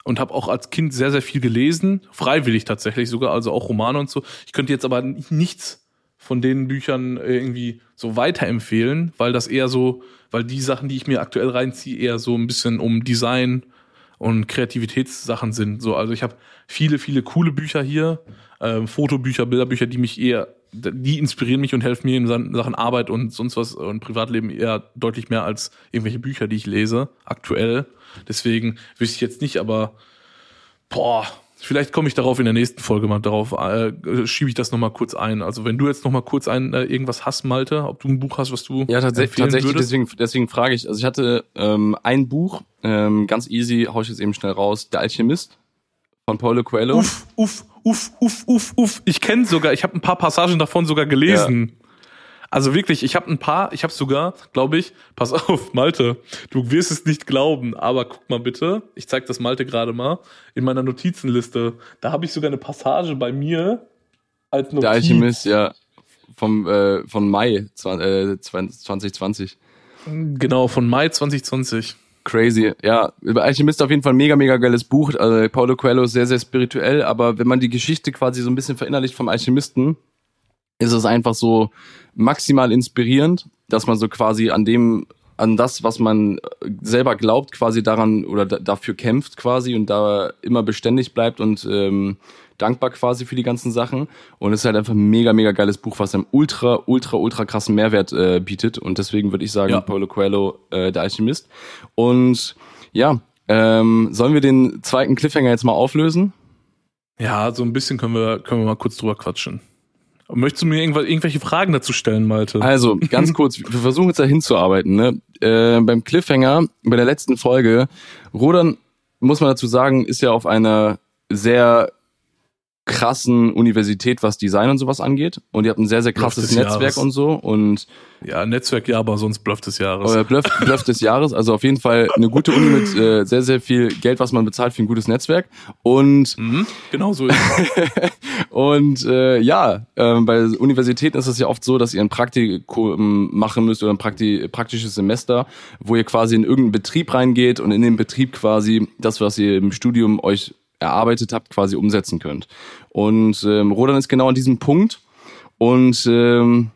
und habe auch als Kind sehr, sehr viel gelesen, freiwillig tatsächlich sogar, also auch Romane und so. Ich könnte jetzt aber nichts von den Büchern irgendwie so weiterempfehlen, weil das eher so, weil die Sachen, die ich mir aktuell reinziehe, eher so ein bisschen um Design und Kreativitätssachen sind. So, also ich habe viele, viele coole Bücher hier, ähm, Fotobücher, Bilderbücher, die mich eher, die inspirieren mich und helfen mir in Sachen Arbeit und sonst was und Privatleben eher deutlich mehr als irgendwelche Bücher, die ich lese, aktuell. Deswegen wüsste ich jetzt nicht, aber boah, vielleicht komme ich darauf in der nächsten Folge mal darauf, äh, schiebe ich das nochmal kurz ein. Also wenn du jetzt nochmal kurz ein äh, irgendwas hast, Malte, ob du ein Buch hast, was du Ja, tats tatsächlich, würdest? deswegen, deswegen frage ich. Also ich hatte ähm, ein Buch, ähm, ganz easy, hau ich jetzt eben schnell raus, Der Alchemist von Paulo Coelho. Uff, uff, uff, uff, uff, uff. Ich kenne sogar, ich habe ein paar Passagen davon sogar gelesen. Also wirklich, ich habe ein paar, ich habe sogar, glaube ich, pass auf, Malte, du wirst es nicht glauben, aber guck mal bitte, ich zeig das Malte gerade mal in meiner Notizenliste. Da habe ich sogar eine Passage bei mir als Notiz. Der Alchemist, ja, vom, äh, von Mai zwan- äh, 2020. Genau, von Mai 2020. Crazy, ja. Über Alchemist auf jeden Fall ein mega, mega geiles Buch. Also Paulo Coelho ist sehr, sehr spirituell, aber wenn man die Geschichte quasi so ein bisschen verinnerlicht vom Alchemisten, ist es einfach so maximal inspirierend, dass man so quasi an dem, an das, was man äh, selber glaubt, quasi daran oder da, dafür kämpft quasi und da immer beständig bleibt und ähm, dankbar quasi für die ganzen Sachen. Und es ist halt einfach ein mega, mega geiles Buch, was einem ultra, ultra, ultra krassen Mehrwert äh, bietet. Und deswegen würde ich sagen, Ja. Paulo Coelho, äh, der Alchemist. Und ja, ähm, sollen wir den zweiten Cliffhanger jetzt mal auflösen? Ja, so ein bisschen können wir, können wir mal kurz drüber quatschen. Möchtest du mir irgendwelche Fragen dazu stellen, Malte? Also, ganz kurz, wir versuchen jetzt da hinzuarbeiten. Ne? Äh, beim Cliffhanger, bei der letzten Folge, Rodan, muss man dazu sagen, ist ja auf einer sehr krassen Universität, was Design und sowas angeht. Und ihr habt ein sehr, sehr krasses Netzwerk Jahres. und so. Und ja, Netzwerk ja, aber sonst Bluff des Jahres. Euer Bluff, Bluff des Jahres. Also auf jeden Fall eine gute Uni mit äh, sehr, sehr viel Geld, was man bezahlt für ein gutes Netzwerk. Und mhm, genau so ist es. und äh, ja, äh, bei Universitäten ist es ja oft so, dass ihr ein Praktikum machen müsst oder ein Prakti praktisches Semester, wo ihr quasi in irgendeinen Betrieb reingeht und in dem Betrieb quasi das, was ihr im Studium euch erarbeitet habt, quasi umsetzen könnt. Und ähm, Rodan ist genau an diesem Punkt. Und ähm,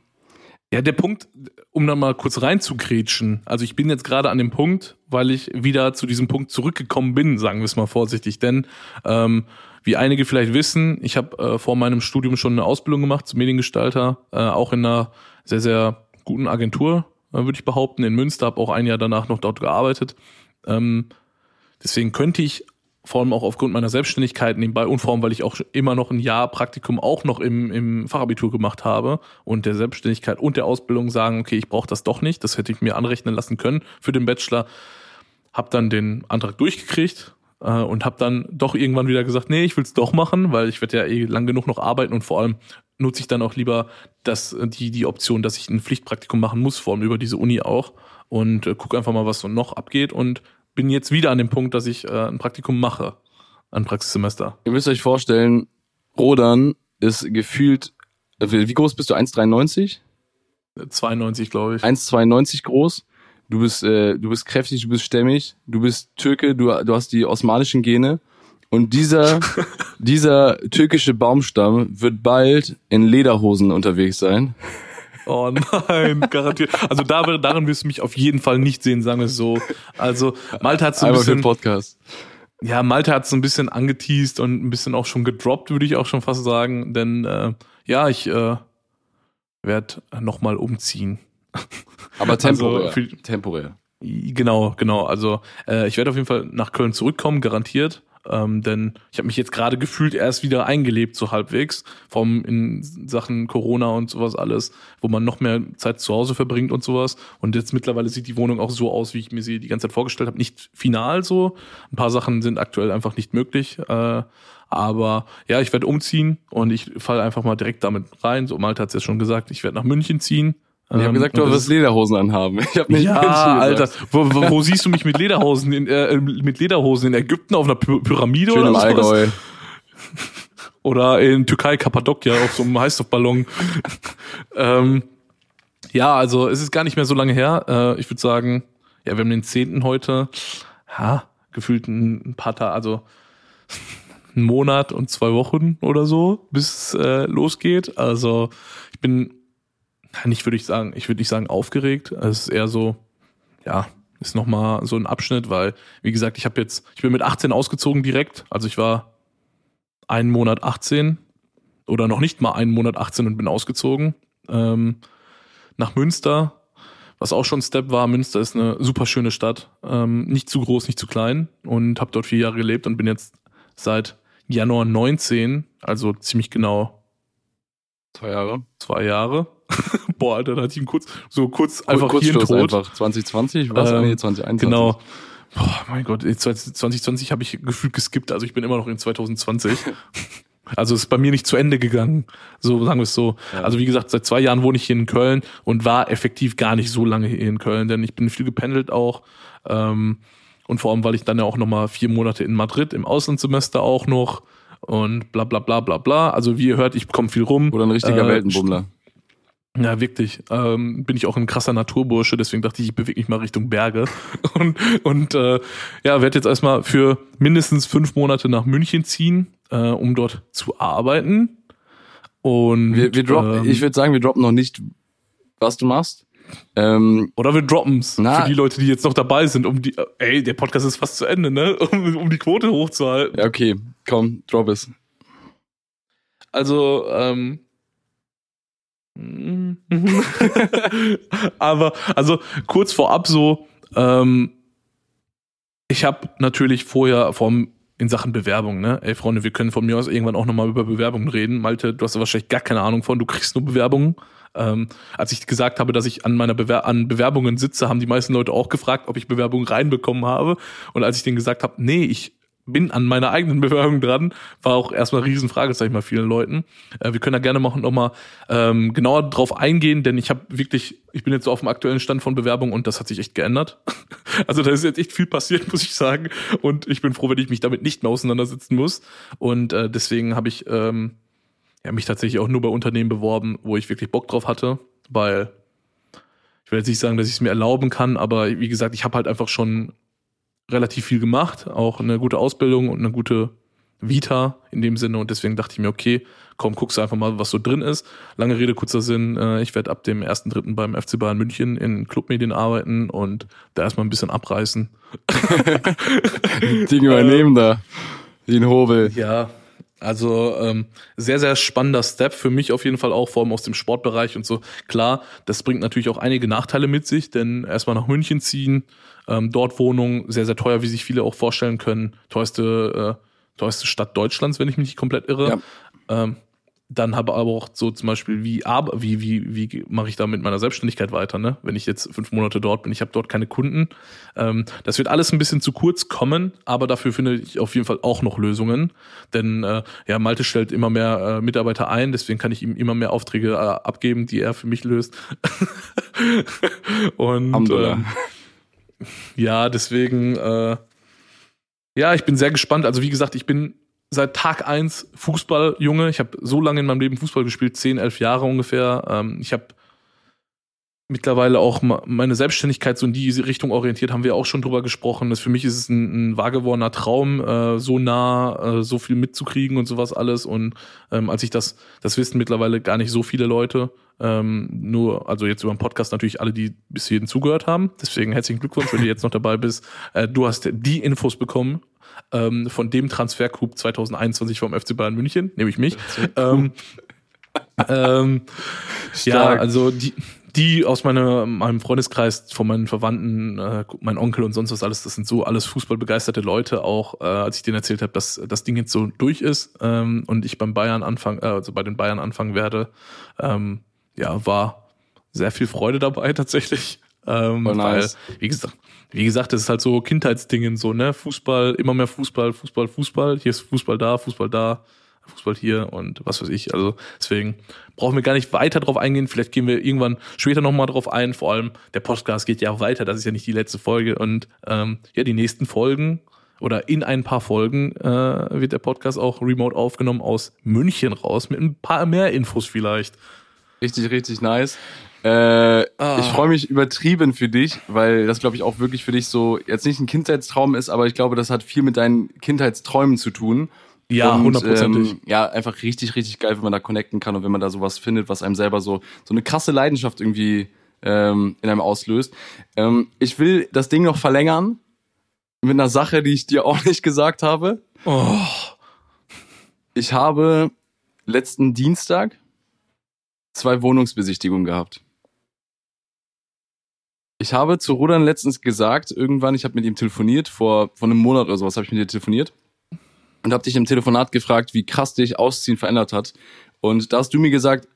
ja, der Punkt, um dann mal kurz reinzugrätschen. Also ich bin jetzt gerade an dem Punkt, weil ich wieder zu diesem Punkt zurückgekommen bin, sagen wir es mal vorsichtig. Denn ähm, wie einige vielleicht wissen, ich habe äh, vor meinem Studium schon eine Ausbildung gemacht zum Mediengestalter, äh, auch in einer sehr, sehr guten Agentur, äh, würde ich behaupten, in Münster, habe auch ein Jahr danach noch dort gearbeitet. Ähm, deswegen könnte ich vor allem auch aufgrund meiner Selbstständigkeit nebenbei und vor allem, weil ich auch immer noch ein Jahr Praktikum auch noch im, im Fachabitur gemacht habe und der Selbstständigkeit und der Ausbildung sagen, okay, ich brauche das doch nicht, das hätte ich mir anrechnen lassen können für den Bachelor, habe dann den Antrag durchgekriegt äh, und habe dann doch irgendwann wieder gesagt, nee, ich will es doch machen, weil ich werde ja eh lang genug noch arbeiten und vor allem nutze ich dann auch lieber das, die, die Option, dass ich ein Pflichtpraktikum machen muss, vor allem über diese Uni auch und äh, guck einfach mal, was so noch abgeht und bin jetzt wieder an dem Punkt, dass ich äh, ein Praktikum mache, ein Praxissemester. Ihr müsst euch vorstellen, Rodan ist gefühlt, wie groß bist du? 1,93? 92, glaube ich. 1,92 groß. Du bist, äh, du bist kräftig, du bist stämmig, du bist Türke, du, du hast die osmanischen Gene. Und dieser, dieser türkische Baumstamm wird bald in Lederhosen unterwegs sein. Oh nein, garantiert. Also da, darin wirst du mich auf jeden Fall nicht sehen, sagen wir es so. Also Malte hat so ein bisschen... Podcast. Ja, Malte hat so ein bisschen angeteased und ein bisschen auch schon gedroppt, würde ich auch schon fast sagen. Denn äh, ja, ich äh, werde nochmal umziehen. Aber temporär. Also, temporär. Genau, genau. Also äh, ich werde auf jeden Fall nach Köln zurückkommen, garantiert. Ähm, denn ich habe mich jetzt gerade gefühlt erst wieder eingelebt, so halbwegs, vom in Sachen Corona und sowas alles, wo man noch mehr Zeit zu Hause verbringt und sowas. Und jetzt mittlerweile sieht die Wohnung auch so aus, wie ich mir sie die ganze Zeit vorgestellt habe. Nicht final so. Ein paar Sachen sind aktuell einfach nicht möglich. Äh, aber ja, ich werde umziehen und ich falle einfach mal direkt damit rein. So, Malte hat es ja schon gesagt, ich werde nach München ziehen. Ich habe ähm, gesagt, du wirst Lederhosen anhaben. Ich hab nicht ja, Alter, wo, wo, wo siehst du mich mit Lederhosen in, äh, mit Lederhosen in Ägypten auf einer Pyramide Schön oder Allgäu. Oder in Türkei, Kappadokia auf so einem Heißluftballon. ähm, ja, also es ist gar nicht mehr so lange her. Äh, ich würde sagen, ja, wir haben den zehnten heute. Ja, gefühlt ein, paar Tage, also ein Monat und zwei Wochen oder so, bis äh, losgeht. Also ich bin nicht würde ich sagen, ich würde nicht sagen aufgeregt. Es ist eher so, ja, ist nochmal so ein Abschnitt, weil, wie gesagt, ich habe jetzt, ich bin mit 18 ausgezogen direkt. Also ich war einen Monat 18 oder noch nicht mal einen Monat 18 und bin ausgezogen. Ähm, nach Münster, was auch schon ein Step war. Münster ist eine super schöne Stadt. Ähm, nicht zu groß, nicht zu klein. Und habe dort vier Jahre gelebt und bin jetzt seit Januar 19, also ziemlich genau zwei Jahre. Zwei Jahre Boah, Alter, da hatte ich ihn kurz, so kurz einfach kurz hier tot. einfach 2020, was? Ähm, nee, 2021. Genau. Boah, mein Gott, 2020 habe ich gefühlt geskippt, also ich bin immer noch in 2020. Also ist bei mir nicht zu Ende gegangen. So sagen wir es so. Ja. Also wie gesagt, seit zwei Jahren wohne ich hier in Köln und war effektiv gar nicht so lange hier in Köln, denn ich bin viel gependelt auch. Ähm, und vor allem, weil ich dann ja auch nochmal vier Monate in Madrid im Auslandssemester auch noch und bla bla bla bla bla. Also wie ihr hört, ich komme viel rum. Oder ein richtiger äh, Weltenbummler. Ja, wirklich. Ähm, bin ich auch ein krasser Naturbursche, deswegen dachte ich, ich bewege mich mal Richtung Berge. Und, und äh, ja, werde jetzt erstmal für mindestens fünf Monate nach München ziehen, äh, um dort zu arbeiten. Und wir, wir droppen, ähm, ich würde sagen, wir droppen noch nicht, was du machst. Ähm, Oder wir droppen's na, für die Leute, die jetzt noch dabei sind, um die. Ey, der Podcast ist fast zu Ende, ne? Um, um die Quote hochzuhalten. Ja, okay, komm, drop es. Also, ähm, Aber, also kurz vorab so, ähm, ich habe natürlich vorher vom in Sachen Bewerbung, ne? Ey, Freunde, wir können von mir aus irgendwann auch nochmal über Bewerbungen reden. Malte, du hast wahrscheinlich gar keine Ahnung von, du kriegst nur Bewerbungen. Ähm, als ich gesagt habe, dass ich an meiner Bewer an Bewerbungen sitze, haben die meisten Leute auch gefragt, ob ich Bewerbungen reinbekommen habe. Und als ich denen gesagt habe, nee, ich bin an meiner eigenen Bewerbung dran. War auch erstmal ein Riesenfragezeichen bei vielen Leuten. Äh, wir können da gerne machen noch mal ähm, genauer drauf eingehen, denn ich habe wirklich, ich bin jetzt so auf dem aktuellen Stand von Bewerbung und das hat sich echt geändert. also da ist jetzt echt viel passiert, muss ich sagen. Und ich bin froh, wenn ich mich damit nicht mehr auseinandersetzen muss. Und äh, deswegen habe ich ähm, ja, mich tatsächlich auch nur bei Unternehmen beworben, wo ich wirklich Bock drauf hatte, weil ich will jetzt nicht sagen, dass ich es mir erlauben kann, aber wie gesagt, ich habe halt einfach schon relativ viel gemacht, auch eine gute Ausbildung und eine gute Vita in dem Sinne und deswegen dachte ich mir, okay, komm, guckst du einfach mal, was so drin ist. Lange Rede, kurzer Sinn, äh, ich werde ab dem 1.3. beim FC Bayern München in Clubmedien arbeiten und da erstmal ein bisschen abreißen. Ding übernehmen da, den Hobel. Ja, also ähm, sehr, sehr spannender Step für mich auf jeden Fall auch, vor allem aus dem Sportbereich und so. Klar, das bringt natürlich auch einige Nachteile mit sich, denn erstmal nach München ziehen, ähm, dort Wohnung, sehr, sehr teuer, wie sich viele auch vorstellen können. Teuerste, äh, teuerste Stadt Deutschlands, wenn ich mich nicht komplett irre. Ja. Ähm, dann habe aber auch so zum Beispiel, wie, wie, wie, wie mache ich da mit meiner Selbstständigkeit weiter, ne? Wenn ich jetzt fünf Monate dort bin, ich habe dort keine Kunden. Ähm, das wird alles ein bisschen zu kurz kommen, aber dafür finde ich auf jeden Fall auch noch Lösungen. Denn äh, ja, Malte stellt immer mehr äh, Mitarbeiter ein, deswegen kann ich ihm immer mehr Aufträge äh, abgeben, die er für mich löst. Und ähm, ja, deswegen, äh, ja, ich bin sehr gespannt. Also wie gesagt, ich bin seit Tag eins Fußballjunge. Ich habe so lange in meinem Leben Fußball gespielt, zehn, elf Jahre ungefähr. Ähm, ich habe mittlerweile auch meine Selbstständigkeit so in die Richtung orientiert, haben wir auch schon drüber gesprochen. Das für mich ist es ein, ein wahr gewordener Traum, äh, so nah, äh, so viel mitzukriegen und sowas alles. Und ähm, als ich das, das wissen mittlerweile gar nicht so viele Leute. Ähm, nur, also jetzt über den Podcast natürlich alle, die bis hierhin zugehört haben. Deswegen herzlichen Glückwunsch, wenn du jetzt noch dabei bist. Äh, du hast die Infos bekommen ähm, von dem Transfercoup 2021 vom FC Bayern München, nämlich mich. Ähm, ähm, ja, also die, die aus meiner, meinem Freundeskreis, von meinen Verwandten, äh, mein Onkel und sonst was alles, das sind so alles fußballbegeisterte Leute auch, äh, als ich denen erzählt habe, dass das Ding jetzt so durch ist ähm, und ich beim Bayern anfangen, äh, also bei den Bayern anfangen werde, ähm, ja, war sehr viel Freude dabei tatsächlich. Ähm, nice. Weil, wie gesagt, wie gesagt, das ist halt so Kindheitsdingen, so, ne? Fußball, immer mehr Fußball, Fußball, Fußball. Hier ist Fußball da, Fußball da, Fußball hier und was weiß ich. Also deswegen brauchen wir gar nicht weiter drauf eingehen. Vielleicht gehen wir irgendwann später nochmal drauf ein. Vor allem, der Podcast geht ja weiter, das ist ja nicht die letzte Folge. Und ähm, ja, die nächsten Folgen oder in ein paar Folgen äh, wird der Podcast auch remote aufgenommen aus München raus, mit ein paar mehr Infos vielleicht. Richtig, richtig nice. Äh, ah. Ich freue mich übertrieben für dich, weil das, glaube ich, auch wirklich für dich so jetzt nicht ein Kindheitstraum ist, aber ich glaube, das hat viel mit deinen Kindheitsträumen zu tun. Ja, hundertprozentig. Ähm, ja, einfach richtig, richtig geil, wenn man da connecten kann und wenn man da sowas findet, was einem selber so, so eine krasse Leidenschaft irgendwie ähm, in einem auslöst. Ähm, ich will das Ding noch verlängern mit einer Sache, die ich dir auch nicht gesagt habe. Oh. Ich habe letzten Dienstag zwei Wohnungsbesichtigungen gehabt. Ich habe zu Rodan letztens gesagt, irgendwann, ich habe mit ihm telefoniert, vor, vor einem Monat oder sowas habe ich mit dir telefoniert und habe dich im Telefonat gefragt, wie krass dich Ausziehen verändert hat. Und da hast du mir gesagt,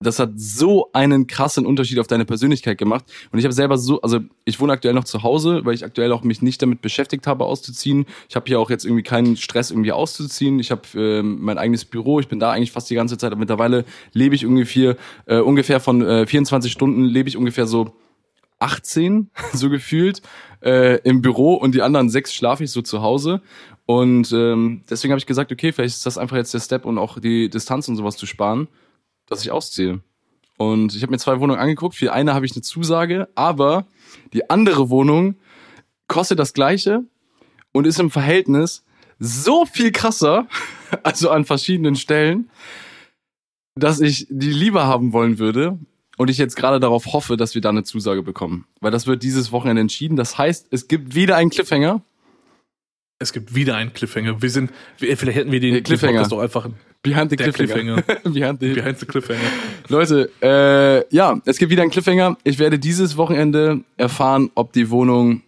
das hat so einen krassen Unterschied auf deine Persönlichkeit gemacht. Und ich habe selber so, also ich wohne aktuell noch zu Hause, weil ich aktuell auch mich nicht damit beschäftigt habe, auszuziehen. Ich habe hier auch jetzt irgendwie keinen Stress, irgendwie auszuziehen. Ich habe äh, mein eigenes Büro, ich bin da eigentlich fast die ganze Zeit. Aber mittlerweile lebe ich ungefähr, äh, ungefähr von äh, 24 Stunden, lebe ich ungefähr so 18, so gefühlt, äh, im Büro und die anderen sechs schlafe ich so zu Hause. Und ähm, deswegen habe ich gesagt, okay, vielleicht ist das einfach jetzt der Step und auch die Distanz und sowas zu sparen dass ich ausziehe. Und ich habe mir zwei Wohnungen angeguckt. Für eine habe ich eine Zusage, aber die andere Wohnung kostet das gleiche und ist im Verhältnis so viel krasser, also an verschiedenen Stellen, dass ich die lieber haben wollen würde und ich jetzt gerade darauf hoffe, dass wir da eine Zusage bekommen. Weil das wird dieses Wochenende entschieden. Das heißt, es gibt wieder einen Cliffhanger. Es gibt wieder einen Cliffhanger. Wir sind, vielleicht hätten wir den Cliffhanger den doch einfach Behind the Cliffhanger. Behind, the, Behind the Cliffhanger. Leute, äh, ja, es gibt wieder einen Cliffhanger. Ich werde dieses Wochenende erfahren, ob die Wohnung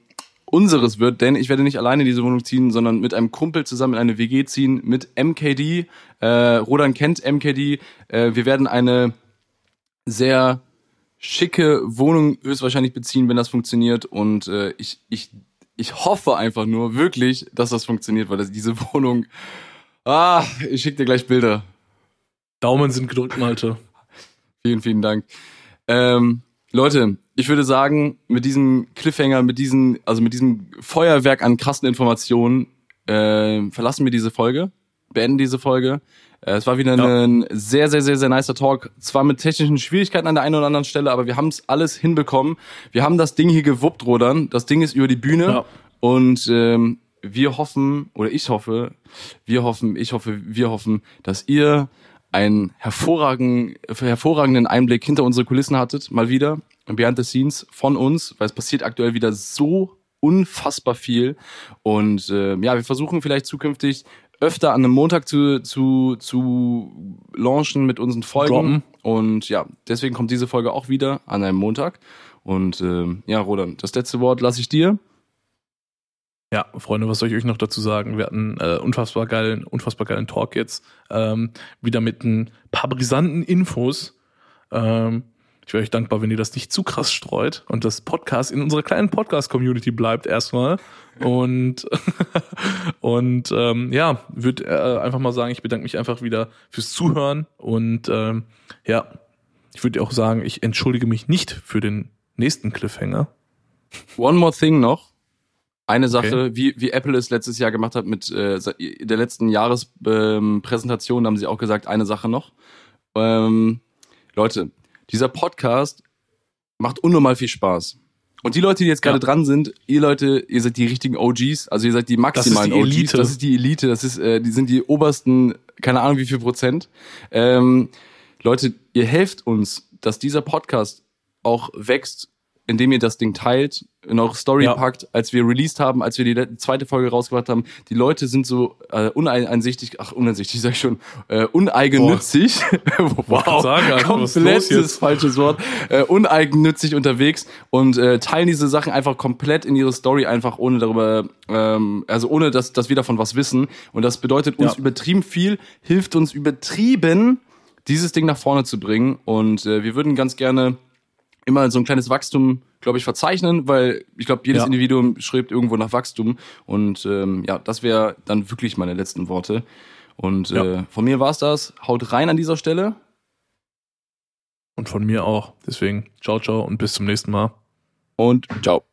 unseres wird, denn ich werde nicht alleine in diese Wohnung ziehen, sondern mit einem Kumpel zusammen in eine WG ziehen mit MKD. Äh, Rodan kennt MKD. Äh, wir werden eine sehr schicke Wohnung höchstwahrscheinlich beziehen, wenn das funktioniert. Und äh, ich, ich ich hoffe einfach nur wirklich, dass das funktioniert, weil das, diese Wohnung. Ah, ich schicke dir gleich Bilder. Daumen sind gedrückt, Malte. Vielen, vielen Dank. Ähm, Leute, ich würde sagen, mit diesem Cliffhanger, mit diesem, also mit diesem Feuerwerk an krassen Informationen, äh, verlassen wir diese Folge, beenden diese Folge. Äh, es war wieder ja. ein sehr, sehr, sehr, sehr nicer Talk. Zwar mit technischen Schwierigkeiten an der einen oder anderen Stelle, aber wir haben es alles hinbekommen. Wir haben das Ding hier gewuppt, Rodern. Das Ding ist über die Bühne. Ja. Und ähm, wir hoffen, oder ich hoffe, wir hoffen, ich hoffe, wir hoffen, dass ihr einen hervorragenden, hervorragenden Einblick hinter unsere Kulissen hattet, mal wieder, behind the scenes von uns, weil es passiert aktuell wieder so unfassbar viel. Und äh, ja, wir versuchen vielleicht zukünftig öfter an einem Montag zu, zu, zu launchen mit unseren Folgen. Droppen. Und ja, deswegen kommt diese Folge auch wieder an einem Montag. Und äh, ja, Roland, das letzte Wort lasse ich dir. Ja, Freunde, was soll ich euch noch dazu sagen? Wir hatten äh, unfassbar geilen, unfassbar geilen Talk jetzt. Ähm, wieder mit ein paar brisanten Infos. Ähm, ich wäre euch dankbar, wenn ihr das nicht zu krass streut und das Podcast in unserer kleinen Podcast-Community bleibt erstmal. Und, und ähm, ja, würde äh, einfach mal sagen, ich bedanke mich einfach wieder fürs Zuhören. Und ähm, ja, ich würde auch sagen, ich entschuldige mich nicht für den nächsten Cliffhanger. One more thing noch. Eine Sache, okay. wie, wie Apple es letztes Jahr gemacht hat mit äh, der letzten Jahrespräsentation, ähm, haben sie auch gesagt, eine Sache noch. Ähm, Leute, dieser Podcast macht unnormal viel Spaß. Und die Leute, die jetzt gerade ja. dran sind, ihr Leute, ihr seid die richtigen OGs, also ihr seid die maximalen das ist die OGs. Das ist die Elite, das ist, äh, die sind die obersten, keine Ahnung wie viel Prozent. Ähm, Leute, ihr helft uns, dass dieser Podcast auch wächst indem ihr das Ding teilt, in eure Story ja. packt, als wir released haben, als wir die zweite Folge rausgebracht haben. Die Leute sind so äh, uneinsichtig, ach uneinsichtig, sag ich schon, äh, uneigennützig. wow, sagen, komplettes falsches Wort. Äh, uneigennützig unterwegs und äh, teilen diese Sachen einfach komplett in ihre Story, einfach ohne darüber, ähm, also ohne dass, dass wir davon was wissen. Und das bedeutet uns ja. übertrieben viel, hilft uns übertrieben, dieses Ding nach vorne zu bringen. Und äh, wir würden ganz gerne immer so ein kleines Wachstum, glaube ich, verzeichnen, weil ich glaube, jedes ja. Individuum schreibt irgendwo nach Wachstum. Und ähm, ja, das wäre dann wirklich meine letzten Worte. Und ja. äh, von mir war's das. Haut rein an dieser Stelle. Und von mir auch. Deswegen, ciao, ciao und bis zum nächsten Mal. Und ciao.